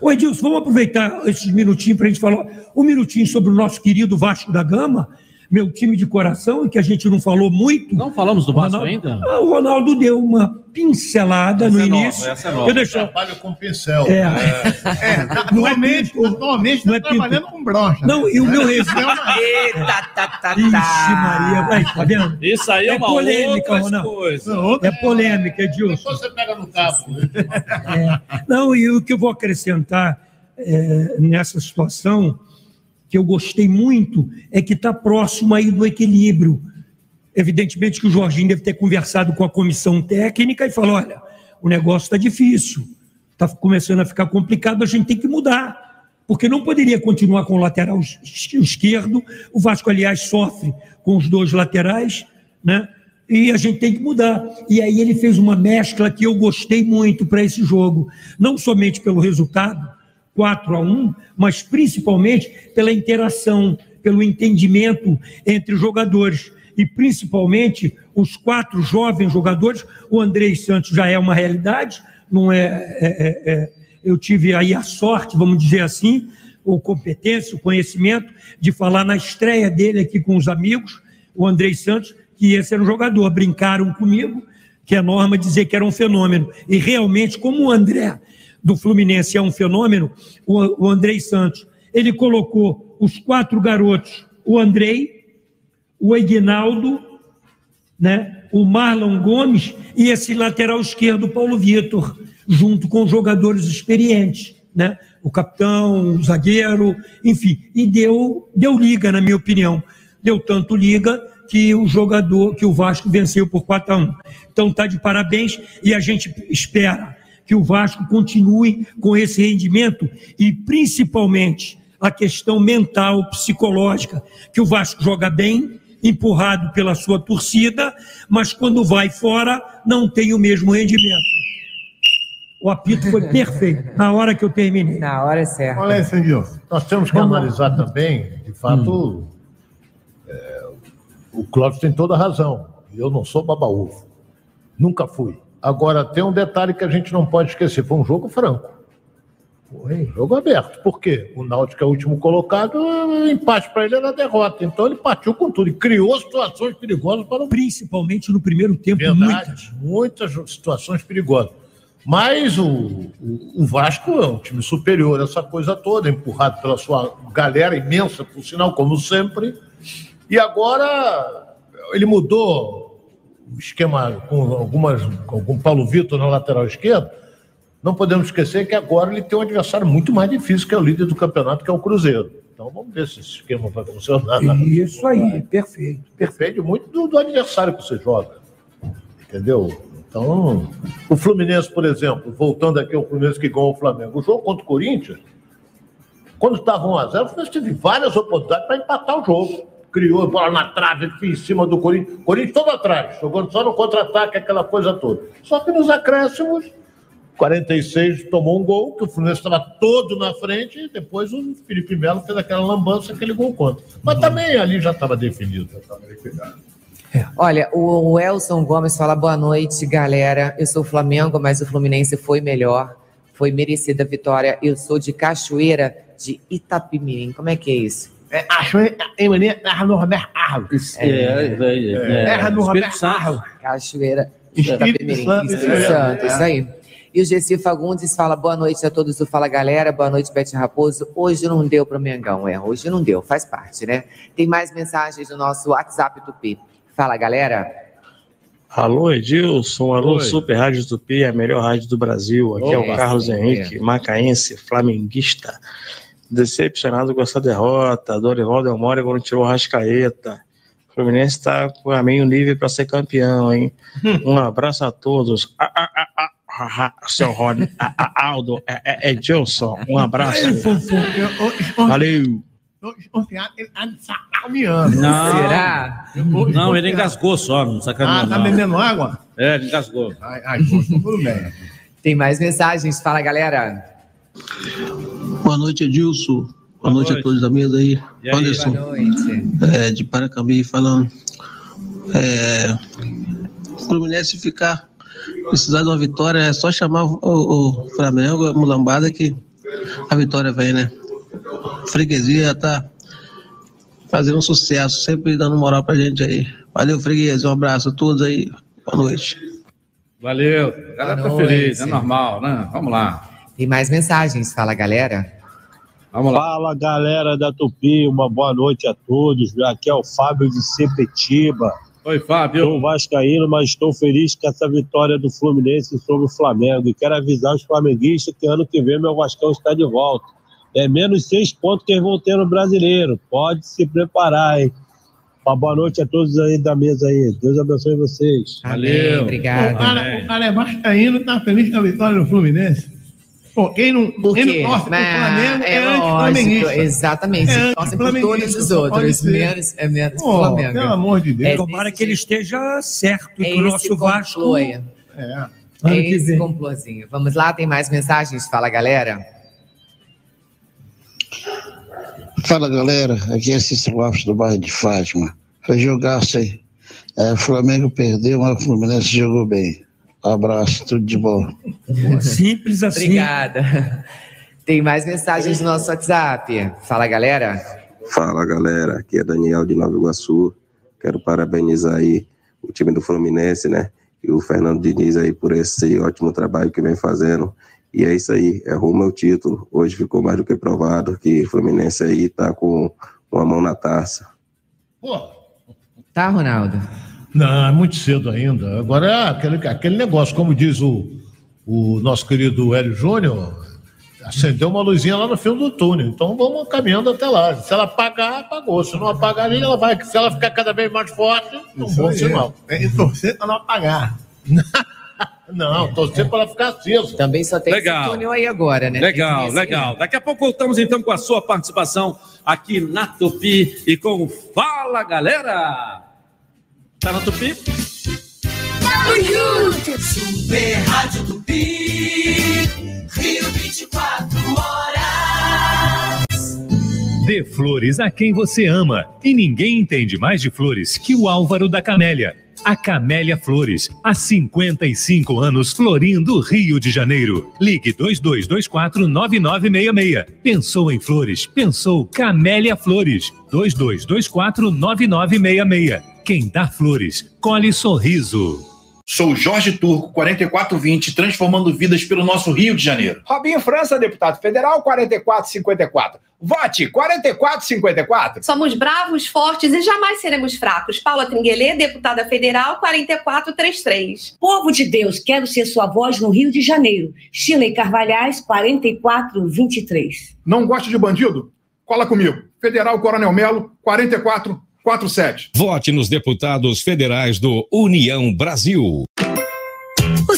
Ô Edilson, vamos aproveitar esses minutinhos para a gente falar um minutinho sobre o nosso querido Vasco da Gama, meu time de coração, e que a gente não falou muito. Não falamos do Vasco Ronaldo- ainda? Ah, O Ronaldo deu uma pincelada no Essa é nova, início. essa é nova. Eu deixo... Trabalho com pincel. É. Atualmente, atualmente não tá é pinto. trabalhando com brocha. Não, e o meu Eita, resultado. Eita, tá, tá, Ixi, tá. Maria, vai, tá vendo? Isso aí é, uma polêmica, outra Ronaldo. coisa. É polêmica, Edilson. Depois você pega no cabo. Não, e o que eu vou acrescentar é, nessa situação, que eu gostei muito, é que está próximo aí do equilíbrio. Evidentemente que o Jorginho deve ter conversado com a comissão técnica e falou: olha, o negócio está difícil, está começando a ficar complicado, a gente tem que mudar. Porque não poderia continuar com o lateral es- esquerdo. O Vasco, aliás, sofre com os dois laterais, né? E a gente tem que mudar. E aí ele fez uma mescla que eu gostei muito para esse jogo. Não somente pelo resultado, 4 a 1, mas principalmente pela interação, pelo entendimento entre os jogadores. E principalmente os quatro jovens jogadores. O Andrei Santos já é uma realidade, não é, é- é- é- eu tive aí a sorte, vamos dizer assim, ou competência, o conhecimento de falar na estreia dele aqui com os amigos, o Andrei Santos, que esse era um jogador. Brincaram comigo, que é norma dizer que era um fenômeno. E realmente, como o André do Fluminense é um fenômeno, o, o Andrei Santos, ele colocou os quatro garotos, o Andrei, o Ignaldo, né, o Marlon Gomes e esse lateral esquerdo, Paulo Vitor, junto com jogadores experientes, né? O capitão, o zagueiro, enfim, e deu, deu liga, na minha opinião. Deu tanto liga que o jogador, que o Vasco venceu por 4 a 1. Então tá de parabéns e a gente espera que o Vasco continue com esse rendimento e principalmente a questão mental, psicológica, que o Vasco joga bem, empurrado pela sua torcida, mas quando vai fora não tem o mesmo rendimento. O apito foi perfeito na hora que eu terminei. Na hora certa. Olha Edilson. Nós temos que analisar também, de fato, Hum. é, o Cláudio tem toda a razão. Eu não sou babaúvo. Nunca fui. Agora, tem um detalhe que a gente não pode esquecer: foi um jogo franco. Foi jogo aberto. Por quê? O Náutico é o último colocado, o empate para ele era derrota. Então ele partiu com tudo e criou situações perigosas para o. Principalmente no primeiro tempo, Verdade, muitas. situações perigosas. Mas o, o, o Vasco é um time superior essa coisa toda, empurrado pela sua galera imensa, por sinal, como sempre. E agora ele mudou o esquema com algumas com o Paulo Vitor na lateral esquerda. Não podemos esquecer que agora ele tem um adversário muito mais difícil, que é o líder do campeonato, que é o Cruzeiro. Então vamos ver se esse esquema vai funcionar. Isso aí, perfeito. Depende muito do, do adversário que você joga. Entendeu? Então, o Fluminense, por exemplo, voltando aqui ao Fluminense que ganhou o Flamengo, o jogo contra o Corinthians, quando estava 1x0, o Fluminense teve várias oportunidades para empatar o jogo. Criou a bola na trave, aqui em cima do Corinthians. Corinthians todo atrás, jogando só no contra-ataque, aquela coisa toda. Só que nos acréscimos, 46 tomou um gol, que o Fluminense estava todo na frente, e depois o Felipe Melo fez aquela lambança, aquele gol contra. Mas também ali já estava definido. Já estava liquidado. Olha, o Elson Gomes fala boa noite, galera. Eu sou Flamengo, mas o Fluminense foi melhor. Foi merecida a vitória. Eu sou de Cachoeira, de Itapimirim. Como é que é isso? É, achou em maneira erra no Roberto Carlos. É, é, é, Erra no Espírito Roberto. Carlos. Cachoeira, Espírito Itapimirim. Santo, Espírito. Santo, isso aí. E o Gessi Fagundes fala boa noite a todos do Fala Galera, boa noite, Bete Raposo. Hoje não deu para o Mengão, é, hoje não deu, faz parte, né? Tem mais mensagens no nosso WhatsApp Tupi. Fala, galera. Alô, Edilson. Alô, Oi. Super Rádio Tupi, a melhor rádio do Brasil. Aqui é Opa. o Carlos Henrique, macaense, flamenguista. Decepcionado com essa derrota. Dorival Delmore quando tirou o Rascaeta. O Fluminense está com a meio nível para ser campeão, hein? Um abraço a todos. Ah, ah, ah, ah, seu Rony, Aldo, é, é, é Edilson. Um abraço. Valeu. Ele está caminhando. Não. Será? Não, ele engasgou só, não sacaneou. Ah, tá bebendo água? É, ele engasgou. Ai, ai, tudo bem. Tem mais mensagens, fala, galera. Boa noite, Edilson. Boa, noite, a todos da mesa aí. Aí? Anderson, Boa noite. é, de Paracambi falando. É, o Fluminense ficar, precisar de uma vitória, é só chamar o, o Flamengo, a mulambada, que a vitória vem, né? Freguesia tá fazendo um sucesso, sempre dando moral pra gente aí. Valeu, Freguesia, um abraço a todos aí. Boa noite. Valeu. A galera tá feliz, é normal, né? Vamos lá. Tem mais mensagens, fala galera. Vamos lá. Fala galera da Tupi, uma boa noite a todos. Aqui é o Fábio de Sepetiba. Oi, Fábio. Sou vascaíno, mas estou feliz com essa vitória do Fluminense sobre o Flamengo. E quero avisar os flamenguistas que ano que vem meu Vascão está de volta. É menos seis pontos que eles vão ter no brasileiro. Pode se preparar, hein? Uma boa noite a todos aí da mesa aí. Deus abençoe vocês. Valeu. O cara, o cara é vascaíno, tá feliz com a vitória do Fluminense. Pô, quem não, Por quem quê? não torce Mas Flamengo é, é anti-flamenguista. exatamente. É Torcem por todos os outros, menos, é menos Pô, Flamengo. pelo amor de Deus. É Tomara que ele esteja certo, que É o nosso Vasco. É. É esse complôzinho. Vamos lá, tem mais mensagens? Fala, galera. Fala galera, aqui é Cícero Alves do bairro de Fátima. Foi jogaço aí. É, o Flamengo perdeu, mas o Fluminense jogou bem. Abraço, tudo de bom. Simples assim. Obrigada. Tem mais mensagens no nosso WhatsApp. Fala, galera. Fala galera, aqui é Daniel de Nova Iguaçu. Quero parabenizar aí o time do Fluminense, né? E o Fernando Diniz aí por esse ótimo trabalho que vem fazendo. E é isso aí, é rumo ao título. Hoje ficou mais do que provado que o Fluminense aí tá com uma mão na taça. Tá, Ronaldo? Não, é muito cedo ainda. Agora é aquele, aquele negócio, como diz o, o nosso querido Hélio Júnior, acendeu uma luzinha lá no fim do túnel. Então vamos caminhando até lá. Se ela apagar, apagou. Se não apagar, ali, ela vai. Se ela ficar cada vez mais forte, não bom aí. sinal. É, e torcer pra não apagar. Não, torcer para ela ficar acesa. Também só tem Legal. esse túnel aí agora, né? Legal, legal. Daqui a pouco voltamos então com a sua participação aqui na Tupi e com Fala Galera. Tá na Tupi? Tamo junto! Super Rádio Tupi, Rio 24 horas. Dê flores a quem você ama. E ninguém entende mais de flores que o Álvaro da Camélia. A Camélia Flores, há 55 anos florindo o Rio de Janeiro. Ligue 2224-9966. Pensou em flores? Pensou Camélia Flores. 2224-9966. Quem dá flores, colhe sorriso. Sou Jorge Turco, 4420, transformando vidas pelo nosso Rio de Janeiro. Robinho França, deputado federal, 4454. Vote 4454. Somos bravos, fortes e jamais seremos fracos. Paula Tringuelê, deputada federal, 4433. Povo de Deus, quero ser sua voz no Rio de Janeiro. Chile Carvalhais, 4423. Não gosta de bandido? Cola comigo. Federal Coronel Melo, 4447. Vote nos deputados federais do União Brasil.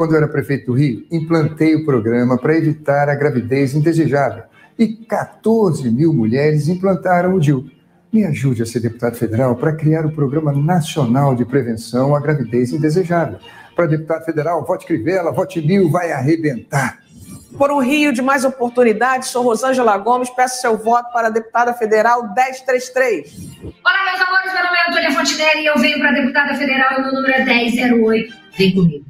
Quando eu era prefeito do Rio, implantei o programa para evitar a gravidez indesejável. E 14 mil mulheres implantaram o DIU. Me ajude a ser deputado federal para criar o Programa Nacional de Prevenção à Gravidez Indesejável. Para deputado federal, vote Crivella, vote Mil, vai arrebentar. Por um Rio de mais oportunidades, sou Rosângela Gomes, peço seu voto para a deputada federal 1033. Olá, meus amores, meu nome é Antônia Fontinelli e eu venho para deputada federal e o meu número é 1008. Vem comigo.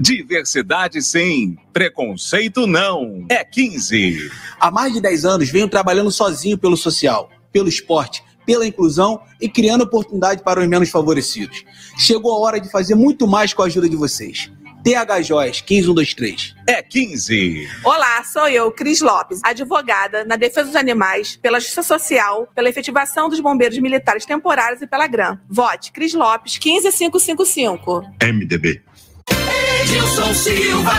Diversidade sim, preconceito não. É 15. Há mais de 10 anos venho trabalhando sozinho pelo social, pelo esporte, pela inclusão e criando oportunidade para os menos favorecidos. Chegou a hora de fazer muito mais com a ajuda de vocês. TH Joias 15123. É 15. Olá, sou eu, Cris Lopes, advogada na defesa dos animais, pela justiça social, pela efetivação dos bombeiros militares temporários e pela GRAM. Vote Cris Lopes 15555. MDB. Edilson Silva.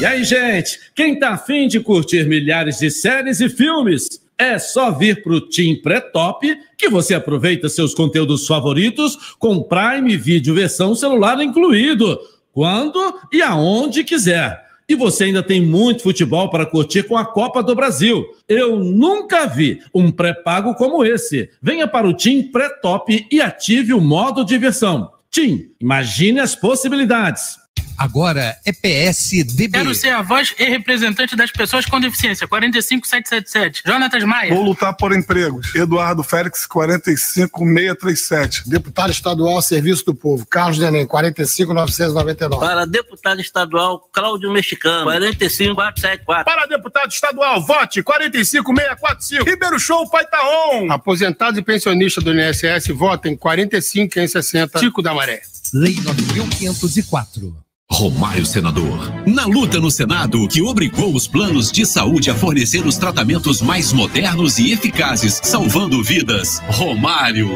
E aí, gente, quem tá afim de curtir milhares de séries e filmes? É só vir pro Team Pré-Top que você aproveita seus conteúdos favoritos com Prime Video versão celular incluído, quando e aonde quiser. E você ainda tem muito futebol para curtir com a Copa do Brasil. Eu nunca vi um pré-pago como esse. Venha para o Team Pré-Top e ative o modo diversão. Team, imagine as possibilidades. Agora é PSDB. Quero ser a voz e representante das pessoas com deficiência. 45777. Jonatas Maia. Vou lutar por empregos. Eduardo Félix, 45637. Deputado estadual Serviço do Povo. Carlos Denem, 45999. Para deputado estadual, Cláudio Mexicano, 45474. Para deputado estadual, vote 45645. Ribeiro Show Paitaon. Aposentados e pensionistas do INSS votem 45560. Tico da Maré. Lei 9504. Romário Senador. Na luta no Senado, que obrigou os planos de saúde a fornecer os tratamentos mais modernos e eficazes, salvando vidas. Romário.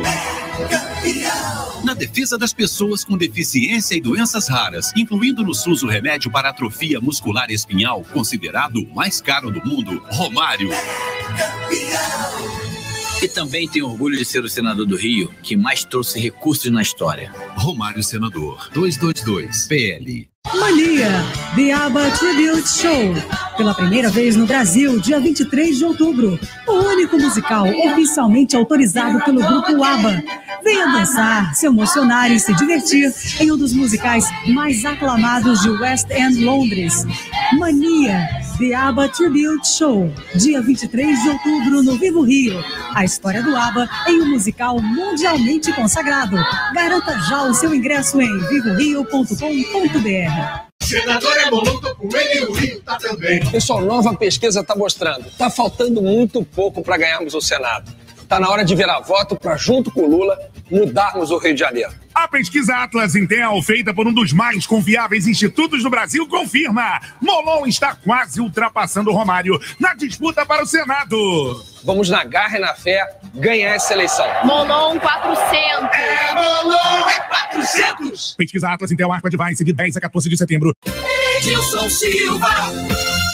Na defesa das pessoas com deficiência e doenças raras, incluindo no SUS o remédio para atrofia muscular espinhal, considerado o mais caro do mundo, Romário. E também tenho orgulho de ser o senador do Rio que mais trouxe recursos na história. Romário Senador. 222. PL. Mania, The ABBA Tribute Show. Pela primeira vez no Brasil, dia 23 de outubro. O único musical oficialmente autorizado pelo grupo ABBA. Venha dançar, se emocionar e se divertir em um dos musicais mais aclamados de West End, Londres. Mania, The ABBA Tribute Show. Dia 23 de outubro no Vivo Rio. A história do ABBA em um musical mundialmente consagrado. Garanta já o seu ingresso em vivorio.com.br. Senador é tô com ele e o Rio tá também. Pessoal, nova pesquisa está mostrando. Está faltando muito pouco para ganharmos o Senado. Está na hora de virar voto para, junto com o Lula, mudarmos o Rio de Janeiro. A pesquisa Atlas Intel, feita por um dos mais confiáveis institutos do Brasil, confirma: Molon está quase ultrapassando o Romário na disputa para o Senado. Vamos na garra e na fé ganhar essa eleição. Molon 400. É Molon é 400. Pesquisa Atlas Intel Arpa Device de 10 a 14 de setembro. Edilson Silva.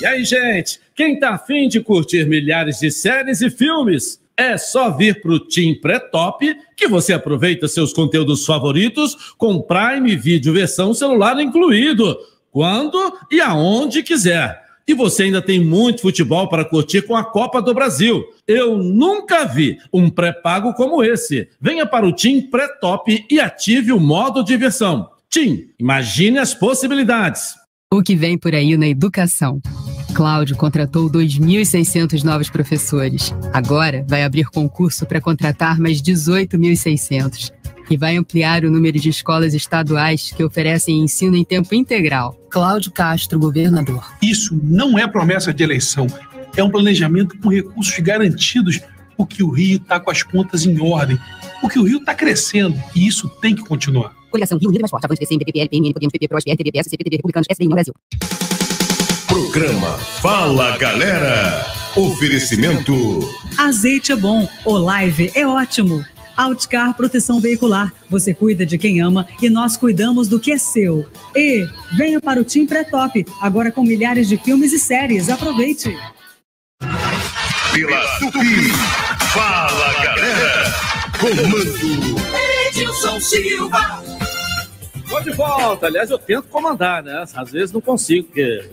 E aí, gente, quem tá afim de curtir milhares de séries e filmes? É só vir pro Team Pré-Top que você aproveita seus conteúdos favoritos com Prime Video versão celular incluído, quando e aonde quiser. E você ainda tem muito futebol para curtir com a Copa do Brasil. Eu nunca vi um pré-pago como esse. Venha para o Team Pré-Top e ative o modo diversão. Team, imagine as possibilidades. O que vem por aí na educação. Cláudio contratou 2.600 novos professores. Agora vai abrir concurso para contratar mais 18.600. E vai ampliar o número de escolas estaduais que oferecem ensino em tempo integral. Cláudio Castro, governador. Isso não é promessa de eleição. É um planejamento com recursos garantidos, porque o Rio está com as contas em ordem. Porque o Rio está crescendo e isso tem que continuar. Coligação Rio Unido Mais Forte. Avante, PCM, PPL, PMN, Podemos, PP, PROS, PRTB, PSC, PTB, Republicanos, SDI no Brasil. Programa Fala Galera. Oferecimento. Azeite é bom, o live é ótimo. Outcar Proteção Veicular. Você cuida de quem ama e nós cuidamos do que é seu. E venha para o Team Pré-Top, agora com milhares de filmes e séries. Aproveite. Pela Tupi. Fala Galera. Comando. Silva. Tô de volta. Aliás, eu tento comandar, né? Às vezes não consigo, porque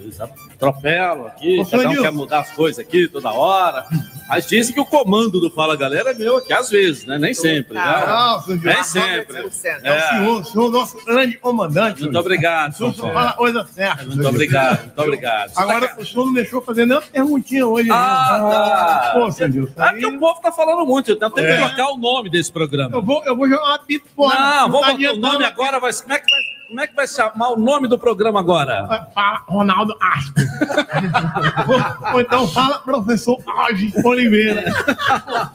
atropelam aqui, Ô, cada um quer mudar as coisas aqui toda hora. Mas dizem que o comando do Fala Galera é meu aqui, às vezes, né? Nem sempre, né? Ah. Nem sempre. É o senhor, o senhor, nosso grande comandante. Muito obrigado, O senhor só fala a coisa certa. Muito obrigado, muito obrigado. Agora, o senhor não deixou fazer nenhuma perguntinha hoje. Ah, não. tá. Pô, É porque o povo tá falando muito, então tem que É. trocar o nome desse programa. eu vou, eu vou jogar uma pipa fora. Não, vamos tá botar o nome agora, vai, como é que vai como é que vai chamar o nome do programa agora? Fala, Ronaldo Astro. ou, ou então fala, professor Alves Oliveira.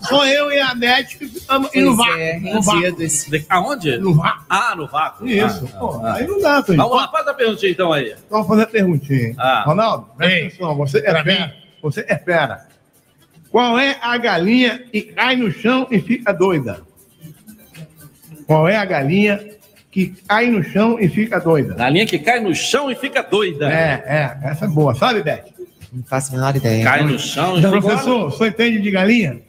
Sou eu e a Nete que ficamos Pois no vácuo. é, no vácuo. De- Aonde? No vácuo. Ah, no vácuo. Isso. Ah, Pô, ah. aí não dá, Toninho. Vamos lá, faz a perguntinha então aí. Vamos fazer a perguntinha. Ah. Ronaldo, presta atenção. Você é fera. Você é fera. Qual é a galinha que cai no chão e fica doida? Qual é a galinha que cai no chão e fica doida? Galinha que cai no chão e fica doida. É, é. Essa é boa. Sabe, Beth? Não faço a menor ideia. Cai no chão e fica Professor, o senhor entende de galinha?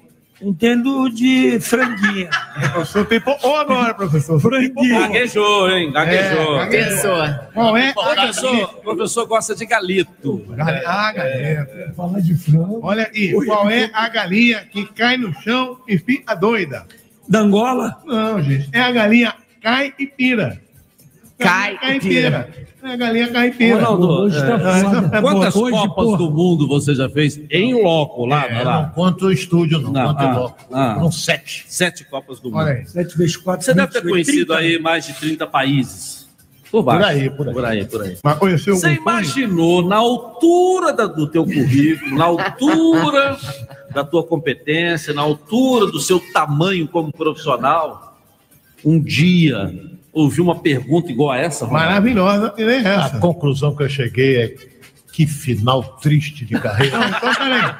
Entendo de franguinha. O senhor tem... po- Ou agora, professor? Franguinha. Gaguejou, hein? Gaguejou. É, gaguejou. Qual é a Professor, galinha? o professor gosta de galito. Ah, galinha. Falar de frango. Olha aqui, qual é a galinha que cai no chão e fica doida? Da Angola? Não, gente. É a galinha caipira. Cai Galinha e pira. caipira. É a galinha caipira. Ronaldo, Hoje tá é, foda. quantas Hoje, Copas porra. do Mundo você já fez em loco lá? É, lá? não conta o estúdio, não. Não, conta ah, loco. ah. São sete. Sete Copas do Mundo. Olha aí. 7 vezes 4. Você deve ter conhecido aí mais de 30 países. Por baixo. Por aí, por aí. Por aí, por aí. Mas conheceu Você imaginou na altura da- do teu currículo, na altura da tua competência, na altura do seu tamanho como profissional, um dia ouvir uma pergunta igual a essa? Ronaldo? Maravilhosa, que nem A essa. conclusão que eu cheguei é que final triste de carreira. Não, então peraí.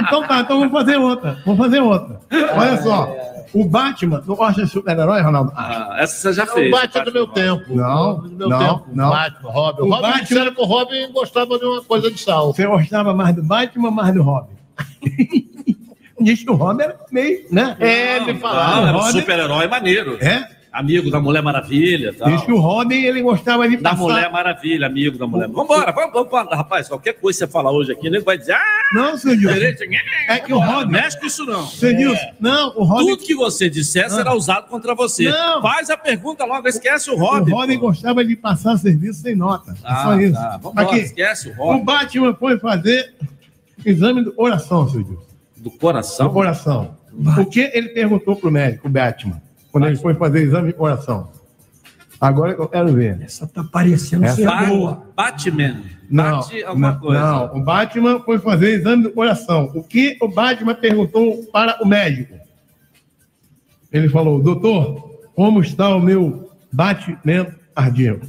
Então tá, então vamos fazer outra. Vamos fazer outra. Olha só. O Batman, não gosta de super-herói, Ronaldo? Ah, essa você já o fez. Batman do meu tempo. Não, do meu não, tempo. não. Batman, Robin. O O Robin Batman- que o Robin gostava de uma coisa de sal. Você gostava mais do Batman ou mais do Robin? Diz que o Robin era meio, né? É, me Não, falaram. era um Robin- super-herói maneiro. É? Amigo da Mulher Maravilha. Tal. Diz que o Robin, ele gostava de Da passar... Mulher Maravilha, amigo da Mulher Vambora, vamos, vamos, vamos, rapaz, qualquer coisa que você falar hoje aqui, nego vai dizer, ah, Não, seu Dilson. direito, É que o Robin... mexe com isso não. Seu Dilson, não, o Robin... Tudo que você disser será usado contra você. Não. Faz a pergunta logo, esquece o O Robin. Robin gostava de passar serviço sem nota. É Ah, só isso. tá, vambora, Aqui, esquece o o Robin. Batman foi fazer exame do coração, seu Dilson. Do coração? Do coração. O que ele perguntou pro médico, o Batman, quando ele foi fazer exame de coração? Agora eu quero ver. Essa tá parecendo Essa ser boa. Batman. Não, Bate alguma não, coisa. não, o Batman foi fazer exame do coração. O que o Batman perguntou para o médico? Ele falou, doutor, como está o meu batimento cardíaco?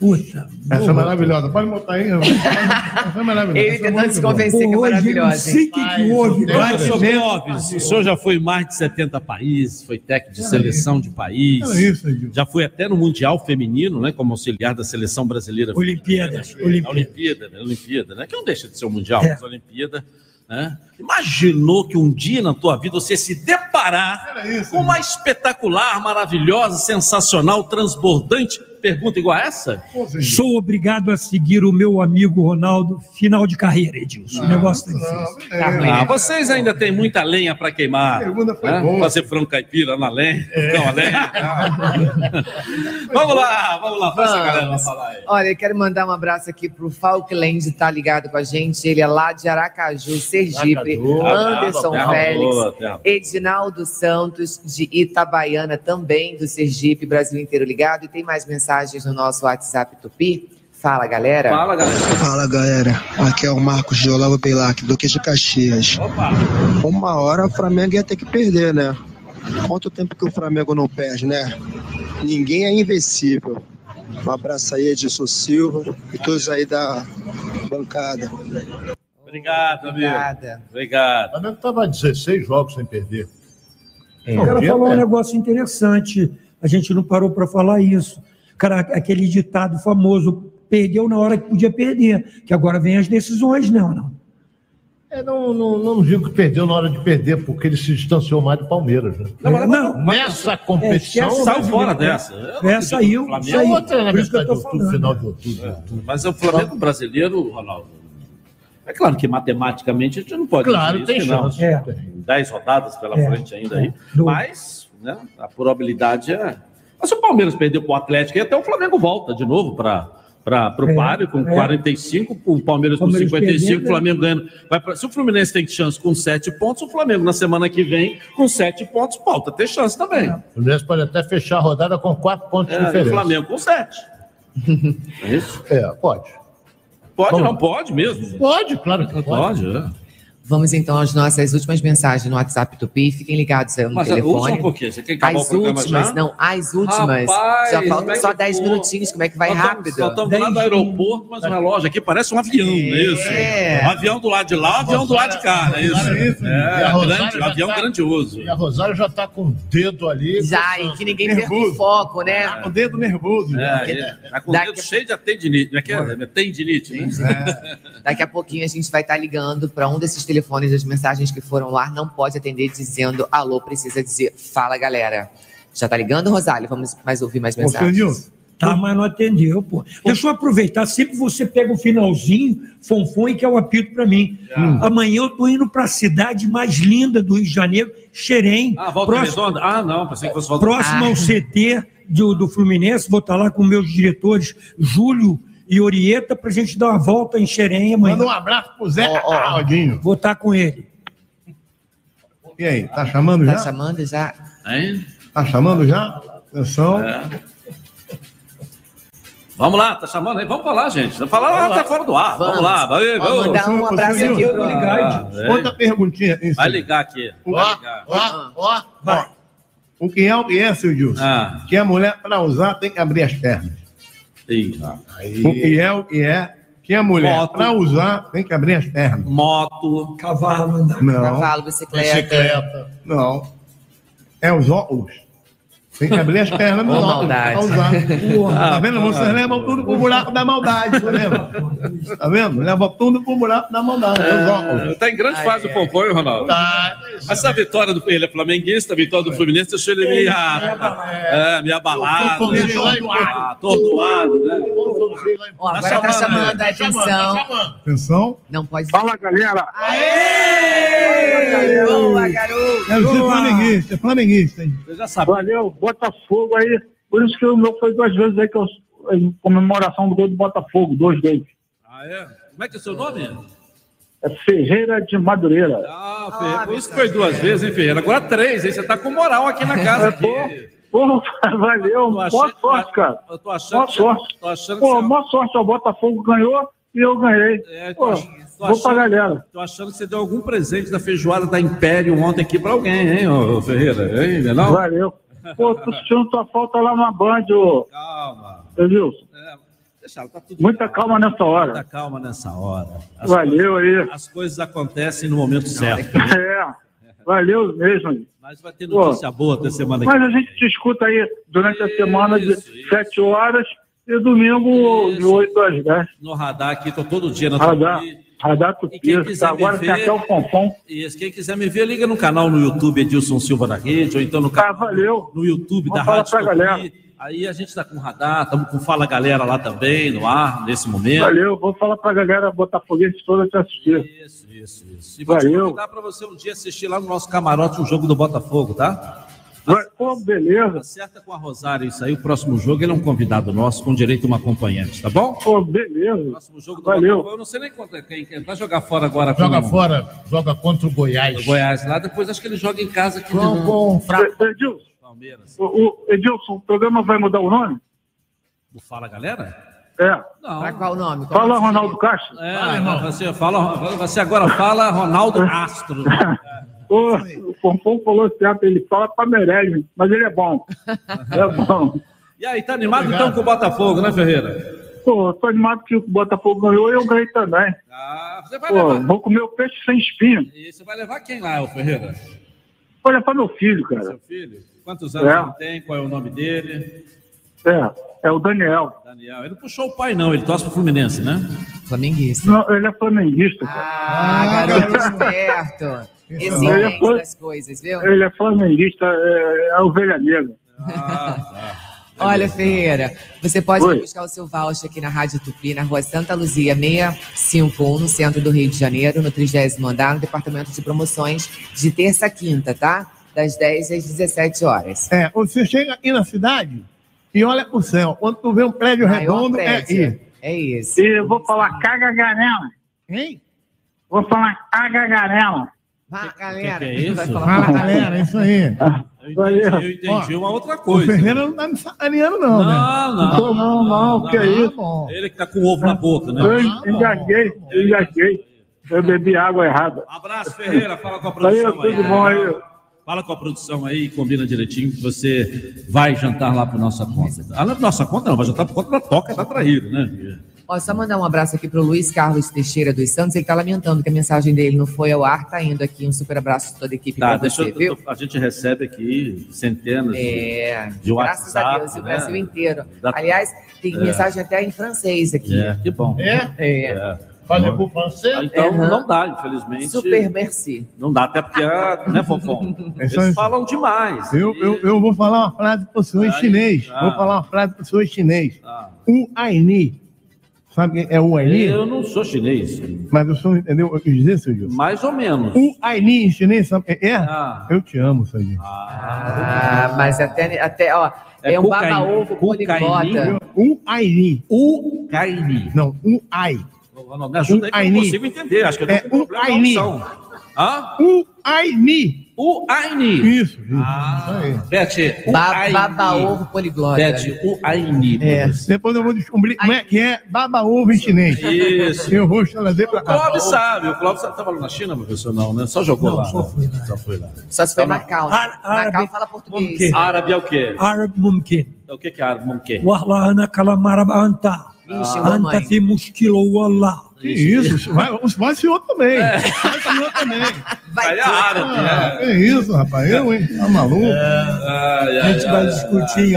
Puta. Essa é boa. maravilhosa. Pode botar aí. Essa é maravilhosa. Ele é tentando muito se convencer que é hoje eu maravilhosa. Não sei o que, que houve. Clóvis, o senhor já foi em mais de 70 países, foi técnico de seleção de país. Era isso, Edil. Já foi até no Mundial Feminino, né? Como auxiliar da seleção brasileira. Olimpíadas. A Olimpíadas. Olimpíada, né? Olimpíada, né? Que não deixa de ser um Mundial, É. mas Olimpíada. Né? Imaginou que um dia na tua vida você se deparar isso, com uma espetacular, maravilhosa, sensacional, transbordante pergunta igual a essa? Sou obrigado a seguir o meu amigo Ronaldo, final de carreira, Edilson. O negócio tá difícil. Ah, vocês ainda têm muita lenha para queimar. pergunta foi né? boa. Fazer frango caipira na lenha. Não, a lenha. vamos lá, vamos lá, a galera Vamos. falar aí. Olha, eu quero mandar um abraço aqui pro Falkland, tá ligado com a gente. Ele é lá de Aracaju, Sergipe. Aracaju. Anderson Terra Félix. boa. Edinaldo Santos, de Itabaiana, também do Sergipe, Brasil inteiro ligado. E tem mais mensagens no nosso WhatsApp Tupi. Fala, galera. Fala, galera. Fala galera, aqui é o Marcos de Olavo Peilac, Duque de Caxias. Uma hora o Flamengo ia ter que perder, né? Quanto tempo que o Flamengo não perde, né? Ninguém é invencível. Um abraço aí, Edson Silva e todos aí da bancada. Obrigado, amigo. Obrigada. Obrigado. O Flamengo estava 16 jogos sem perder. O cara falou um negócio interessante. A gente não parou para falar isso. Cara, aquele ditado famoso, perdeu na hora que podia perder, que agora vem as decisões, não, não. É, não, não, não digo que perdeu na hora de perder, porque ele se distanciou mais do Palmeiras. Né? Não, mas- não, mas- Nessa É, competição. esquece saiu essa, fora né? dessa. É, saiu, é outra na metade de outubro, final de outubro. Mas o Flamengo brasileiro, Ronaldo. É claro que matematicamente a gente não pode Claro, dizer tem isso, que não. chance. É. Tem 10 rodadas pela É. frente ainda aí. Mas né, a probabilidade é. Mas se o Palmeiras perder para o Atlético, aí até o Flamengo volta de novo para para o É, páreo com é. 45, o Palmeiras com Palmeiras 55, perdendo, o Flamengo ganhando. Vai pra- se o Fluminense tem chance com 7 pontos, o Flamengo na semana que vem com 7 pontos, volta a ter chance também. O Fluminense pode até fechar a rodada com quatro pontos É, de e o diferença. Flamengo com 7. É isso? É, pode. Pode, Bom. não pode mesmo. Pode, claro que pode. é. Vamos então às nossas últimas mensagens no WhatsApp Tupi. Fiquem ligados aí no Mas telefone. última por quê? Você quer acabar o as programa últimas, já? não, as últimas. Rapaz, já faltam é só que 10 for? minutinhos, como é que vai Nós rápido? Nós estamos lá no aeroporto, mas o relógio aqui parece um avião, não é isso? É. Um avião do lado de lá, um avião do lado de cá, não é isso? É, grande, um avião tá- grandioso. E a Rosário já está com o dedo ali. Já, e que ninguém perca o foco, né? Tá com o dedo nervoso. É, ele tá com o dedo cheio de tendinite. Não é que é? Tendinite, né? Daqui a pouquinho a gente vai estar ligando para um desses telefones das mensagens que foram lá. Não pode atender dizendo alô, precisa dizer fala, galera. Já tá ligando, Rosário? Vamos mais ouvir mais mensagens. Tá, mas não atendeu, pô. Deixa eu aproveitar. Sempre você pega o finalzinho, fonfon, que é o apito para mim. Hum. Amanhã eu tô indo para a cidade mais linda do Rio de Janeiro, Xerém. Ah, volta Próximo- redonda? Ah, não, pensei que fosse volta Próximo ao Ah. CT do, do Fluminense, vou estar lá com meus diretores, Júlio e Orieta, para a gente dar uma volta em Xerém amanhã. Manda um abraço pro Zé Claudinho. Vou estar com ele. E aí, tá chamando Tá já? chamando já? Hein? Tá chamando já? Atenção. É. Vamos lá, tá chamando aí. Vamos falar, gente. Vamos falar lá, tá fora do ar. Vamos, Vamos. lá. Vai, Vamos vamos. mandar um abraço aqui pro- Ah, é. Outra perguntinha. isso Vai ligar aqui. Ó, Vai ligar. ó, ó, ó. O que é o que é, seu Gilson? Ah. Que a mulher, para usar, tem que abrir as pernas. O que é o que é? Que a mulher, para usar, tem que abrir as pernas. Moto. Cavalo. Não. Cavalo, bicicleta. Não. É os óculos. Tem que abrir as pernas no óculos pra usar. Tá vendo? Vocês levam tudo pro buraco da maldade, tá vendo? Tá vendo? Levam tudo pro buraco da maldade. Os óculos. Tá em grande fase o Pompom, hein, Ronaldo? Tá. Essa vitória do ele é flamenguista, a vitória do Fluminense deixou ele meio, é, meio abalado, né? atordoado, né? Ó, agora tá chamando a atenção. Atenção. Não pode. Fala, galera. Boa, garoto. Deve ser flamenguista, é flamenguista, hein? Você já sabe. Valeu, Botafogo aí. Por isso que o meu foi duas vezes aí que eu, em comemoração do gol do Botafogo, dois gols. Ah, é? Como é que é o seu nome? É Ferreira de Madureira. Ah, Ferreira. Por isso que foi duas vezes, hein, Ferreira? Agora três, hein? Você tá com moral aqui na casa. Aqui. Pô, valeu, boa sorte, cara. Eu tô achando Boa que sorte. Tô achando que Pô, você- boa sorte, o Botafogo ganhou e eu ganhei. É, Pô, ach- tô vou pra achando- galera. Tô achando que você deu algum presente da feijoada da Império ontem aqui pra alguém, hein, ô Ferreira? Hein, não? é Valeu. Pô, tô sentindo tua falta lá na Band, ô. Calma. Edilson. Deixa, tá Muita calma nessa hora. Muita calma nessa hora. As Valeu coisas- aí. As coisas acontecem no momento certo. É, valeu mesmo. Mas vai ter notícia boa até semana Mas a gente te escuta aí durante a semana de 7 horas e domingo de 8 às 10. no radar aqui, tô todo dia na Radar, radar Tupi. quiser Agora me tem ver- até o Fonfon. Isso, quem quiser me ver, liga no canal no YouTube Edilson Silva da Rede, ou então no canal no YouTube Vamos da Rádio Tupi. galera. Aí a gente tá com radar, estamos com Fala Galera lá também, no ar, nesse momento. Valeu, vou falar pra galera botafoguense toda te assistir. Isso, isso, isso. E vou te Valeu. convidar para você um dia assistir lá no nosso camarote um jogo do Botafogo, tá? Pô, beleza. Acerta com a Rosário isso aí, o próximo jogo ele é um convidado nosso com direito a um acompanhante, tá bom? Pô, beleza. Próximo jogo do Valeu. Botafogo, eu não sei nem contra quem, quem vai jogar fora agora. Joga com- fora, joga contra o Goiás. O Goiás lá, depois acho que ele joga em casa aqui. Com, de com um fraco. Edilson, o, o- Edilson, o programa vai mudar o nome? O Fala Galera? É. Não. Pra qual nome? Fala Ronaldo Castro. É, você, fala, você agora fala Ronaldo Astro. Ô, o Fonfon falou certo, ele fala pra Meirelles, mas ele é bom. É bom. E aí, tá animado então com o Botafogo, né, Ferreira? Pô, tô animado que o Botafogo ganhou e eu ganhei também. Ah, você vai Pô, levar. vou comer o peixe sem espinho. E você vai levar quem lá, ô Ferreira? Vou levar meu filho, cara. Seu filho? Quantos anos É. ele tem? Qual é o nome dele? É, é o Daniel. Daniel. Ele não puxou o pai, não. Ele torce pro Fluminense, né? Flamenguista. Não, ele é flamenguista, cara. Ah, garoto esperto. Ele Exigente é das coisas, viu? Ele é flamenguista, é, é ovelha negra. Olha, Ferreira, você pode Oi. buscar o seu voucher aqui na Rádio Tupi, na rua Santa Luzia 651, no centro do Rio de Janeiro, no 30 andar, no departamento de promoções, de terça a quinta, tá? Das 10 às 17 horas. É, você chega aqui na cidade e olha pro céu. Quando tu vê um prédio Maior redondo, prédio. é aqui. É isso. E eu vou falar caga garela. Hein? Vou falar caga garela. Vai, galera. que é isso? Vai falar galera, é isso aí. Eu entendi, eu entendi uma outra O coisa. Ferreira não tá me sacaneando, não, né? Não, não. Não, não, não, que é isso? Ele que tá com o ovo na boca, né? Eu engasguei, eu engasguei. Eu bebi água errada. Abraço, Ferreira. Fala com a Aí, produção tudo bom aí? Fala com a produção aí, combina direitinho que você vai jantar lá por nossa conta. Ah, não é nossa conta, não, vai jantar por conta da toca da traíra, né? Ó, só mandar um abraço aqui pro Luiz Carlos Teixeira dos Santos. Ele tá lamentando que a mensagem dele não foi ao ar. Tá indo aqui um super abraço de toda a equipe Tá, pra deixa você, eu, viu? a gente recebe aqui centenas de- É, de graças a WhatsApp, Deus, e o né? Brasil inteiro. Da- Aliás, tem É. mensagem até em francês aqui. É, que bom. É? É. Fazer por francês? Então Aham. não dá, infelizmente. Super merci. Não dá, até porque, ah, né, Fofão? É Eles isso. falam demais. Eu, eu, eu vou falar uma frase para o senhor em chinês. ah. Vou falar uma frase para o senhor em chinês. Ah. O Aini. Sabe quem é o Aini? Eu não sou chinês, Mas o senhor entendeu o que eu quis dizer, seu Gilson? mais ou menos. O Aini em chinês, sabe é? Ah. Eu te amo, seu Gilson. Ah, mas até, até ó, é, um Cucaini. baba-ovo poliglota. O Aini. O Caini. Não, o Ai. Me ajuda aí, que eu não consigo entender. Acho que eu tenho é, um problema Hã? O Aini. O Aini. Isso. isso. Ah, isso Bete, Baba Ovo Poliglota. Bete, o Aini. É, depois eu vou descobrir como é que é Baba Ovo em chinês. Isso. Eu vou trazer para cá. O Clóvis sabe. O Clóvis estava tá na China, professor? Não, né? Só jogou não, lá. Só foi lá. Só foi lá. Só se foi tá na Macau. Macau fala português. Árabe é o quê? Árabe mumkin. É o que é árabe mumkin? Wahlana kalam anta. Vixe, ah, mamãe. que Que isso, vai, vai senhor é. também. vai se senhor também. Vai, vai é. isso, rapaz. Eu, é. hein? Tá maluco? É, é, a gente vai discutir.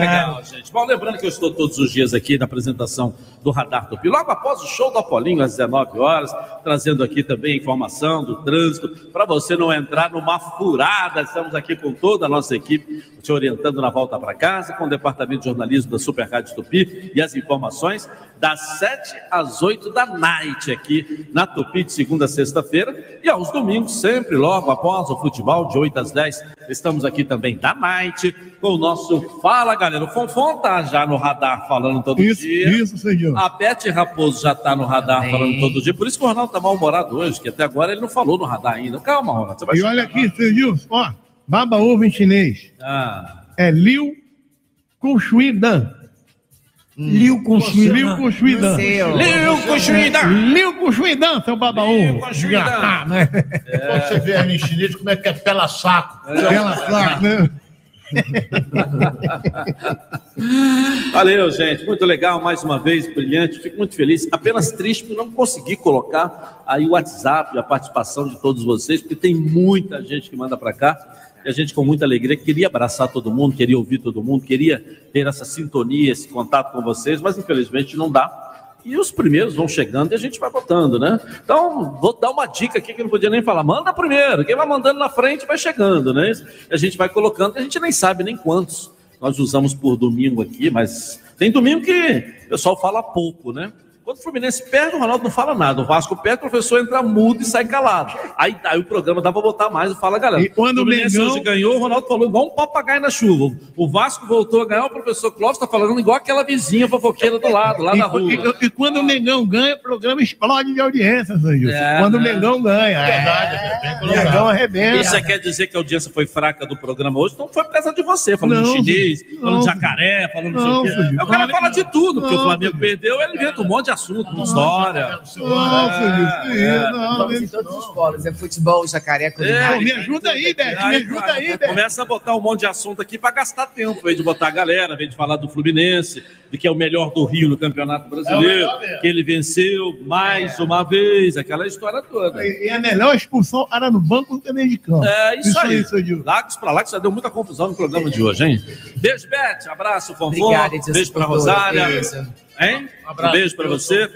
Bom, lembrando que eu estou todos os dias aqui na apresentação do Radar Tupi. Logo após o show do Apolinho, às 19 horas, trazendo aqui também informação do trânsito, para você não entrar numa furada. Estamos aqui com toda a nossa equipe, te orientando na volta para casa, com o departamento de jornalismo da Super Rádio Tupi e as informações das 7 às 8 da night aqui na Tupi, de segunda a sexta-feira, e aos domingos, sempre logo após o futebol, de 8 às 10, estamos aqui também da night, com o nosso Fala Galera. O Fonfon tá já no radar falando todo Isso, dia. isso, senhor. A Beth Raposo já está no radar Bem. falando todo dia. Por isso que o Ronaldo está mal-humorado hoje, que até agora ele não falou no radar ainda. Calma, Ronaldo. Você vai E olha aqui, Gilson, ó. Baba ovo em chinês. Ah, É Liu Kushuidan. Liu Liu construído Kushuidan. Seu. Liu Kushuidan. Liu Kushuidan, seu baba ovo. Kushuidan. Desgraçado, né? Quando você vê ali em chinês, como é que é pela saco? Pela saco, né? Valeu, gente. Muito legal, mais uma vez, brilhante. Fico muito feliz. Apenas triste por não conseguir colocar aí o WhatsApp, a participação de todos vocês, porque tem muita gente que manda para cá. E a gente, com muita alegria, queria abraçar todo mundo, queria ouvir todo mundo, queria ter essa sintonia, esse contato com vocês, mas infelizmente não dá. E os primeiros vão chegando e a gente vai botando, né? Então, vou dar uma dica aqui que eu não podia nem falar. Manda primeiro. Quem vai mandando na frente vai chegando, né? E a gente vai colocando, a gente nem sabe nem quantos nós usamos por domingo aqui, mas tem domingo que o pessoal fala pouco, né? Quando o Fluminense perde, o Ronaldo não fala nada. O Vasco perde, o professor entra mudo e sai calado. Aí, aí o programa dá pra botar mais e fala, galera. E quando o Fluminense Mengão- hoje ganhou, o Ronaldo falou igual um papagaio na chuva. O Vasco voltou a ganhar, o professor Clóvis tá falando igual aquela vizinha fofoqueira do lado, lá na rua. E, e- e quando o Mengão ganha, o programa explode de audiência, seu Gilson. É, quando o né? Mengão ganha. É, o Mengão arrebenta. Isso quer dizer que a audiência foi fraca do programa hoje? Não foi por causa de você, falando Não, de chinês, filho. falando de Não, jacaré, falando Não, não sei o quê. filho. O cara fala de tudo, porque Não, o Flamengo filho. perdeu, ele inventa um monte de assunto, uma história. Não, que isso, não, isso todos os polos. É futebol, jacaré, culinária. me ajuda aí, Beth, me ajuda aí, Beth. Começa a botar um monte de assunto aqui para gastar tempo, em vez de botar a galera, em vez de falar do Fluminense, de que é o melhor do Rio no Campeonato Brasileiro, que ele venceu mais uma vez, aquela história toda. E a melhor expulsão era no banco do que dentro de campo. É isso, aí. seu Gilson. Lagos pra lá, que já deu muita confusão no programa de hoje, hein? Beijo, Beth. Abraço, Fonfon. Beijo tudo. Rosália. Beijo. Hein? Um beijo pra você.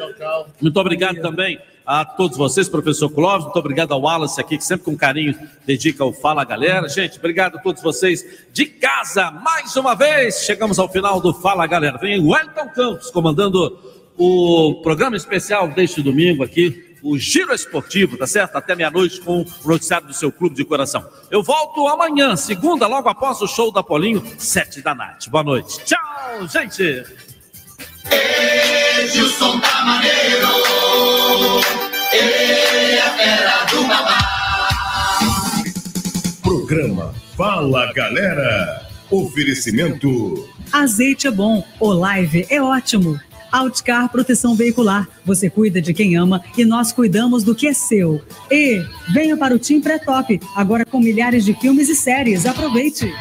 Muito obrigado também a todos vocês, professor Clóvis. Muito obrigado ao Wallace aqui, que sempre com carinho dedica o Fala Galera. Gente, obrigado a todos vocês de casa. Mais uma vez, chegamos ao final do Fala Galera. Vem o Wellington Campos comandando o programa especial deste domingo aqui. O Giro Esportivo, tá certo? Até meia-noite com o noticiário do seu clube de coração. Eu volto amanhã, segunda, logo após o show da Polinho, sete da noite. Boa noite. Tchau, gente! Edilson da janeiro. Ele é fera do babá. Programa Fala Galera. Oferecimento. Azeite é bom, o live é ótimo. Outcar Proteção Veicular. Você cuida de quem ama e nós cuidamos do que é seu. E venha para o Team Pré-Top, agora com milhares de filmes e séries. Aproveite.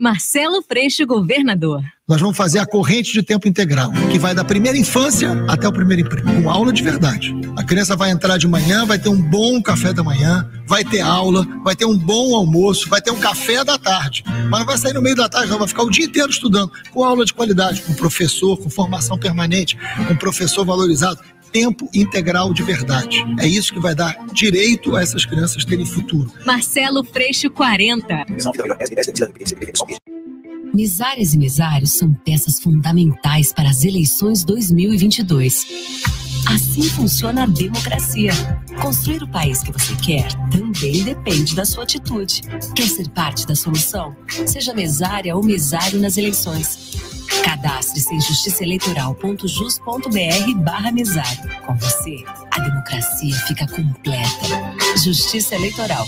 Marcelo Freixo, governador. Nós vamos fazer a corrente de tempo integral, que vai da primeira infância até o primeiro emprego, com aula de verdade. A criança vai entrar de manhã, vai ter um bom café da manhã, vai ter aula, vai ter um bom almoço, vai ter um café da tarde. Mas não vai sair no meio da tarde, não, vai ficar o dia inteiro estudando, com aula de qualidade, com professor, com formação permanente, com professor valorizado tempo integral de verdade. É isso que vai dar direito a essas crianças terem futuro. Marcelo Freixo 40. Mesárias e mesários são peças fundamentais para as eleições 2022. Assim funciona a democracia. Construir o país que você quer também depende da sua atitude. Quer ser parte da solução? Seja mesária ou mesário nas eleições. Cadastre-se em justiçaeleitoral.jus.br barra mesário. Com você, a democracia fica completa. Justiça Eleitoral.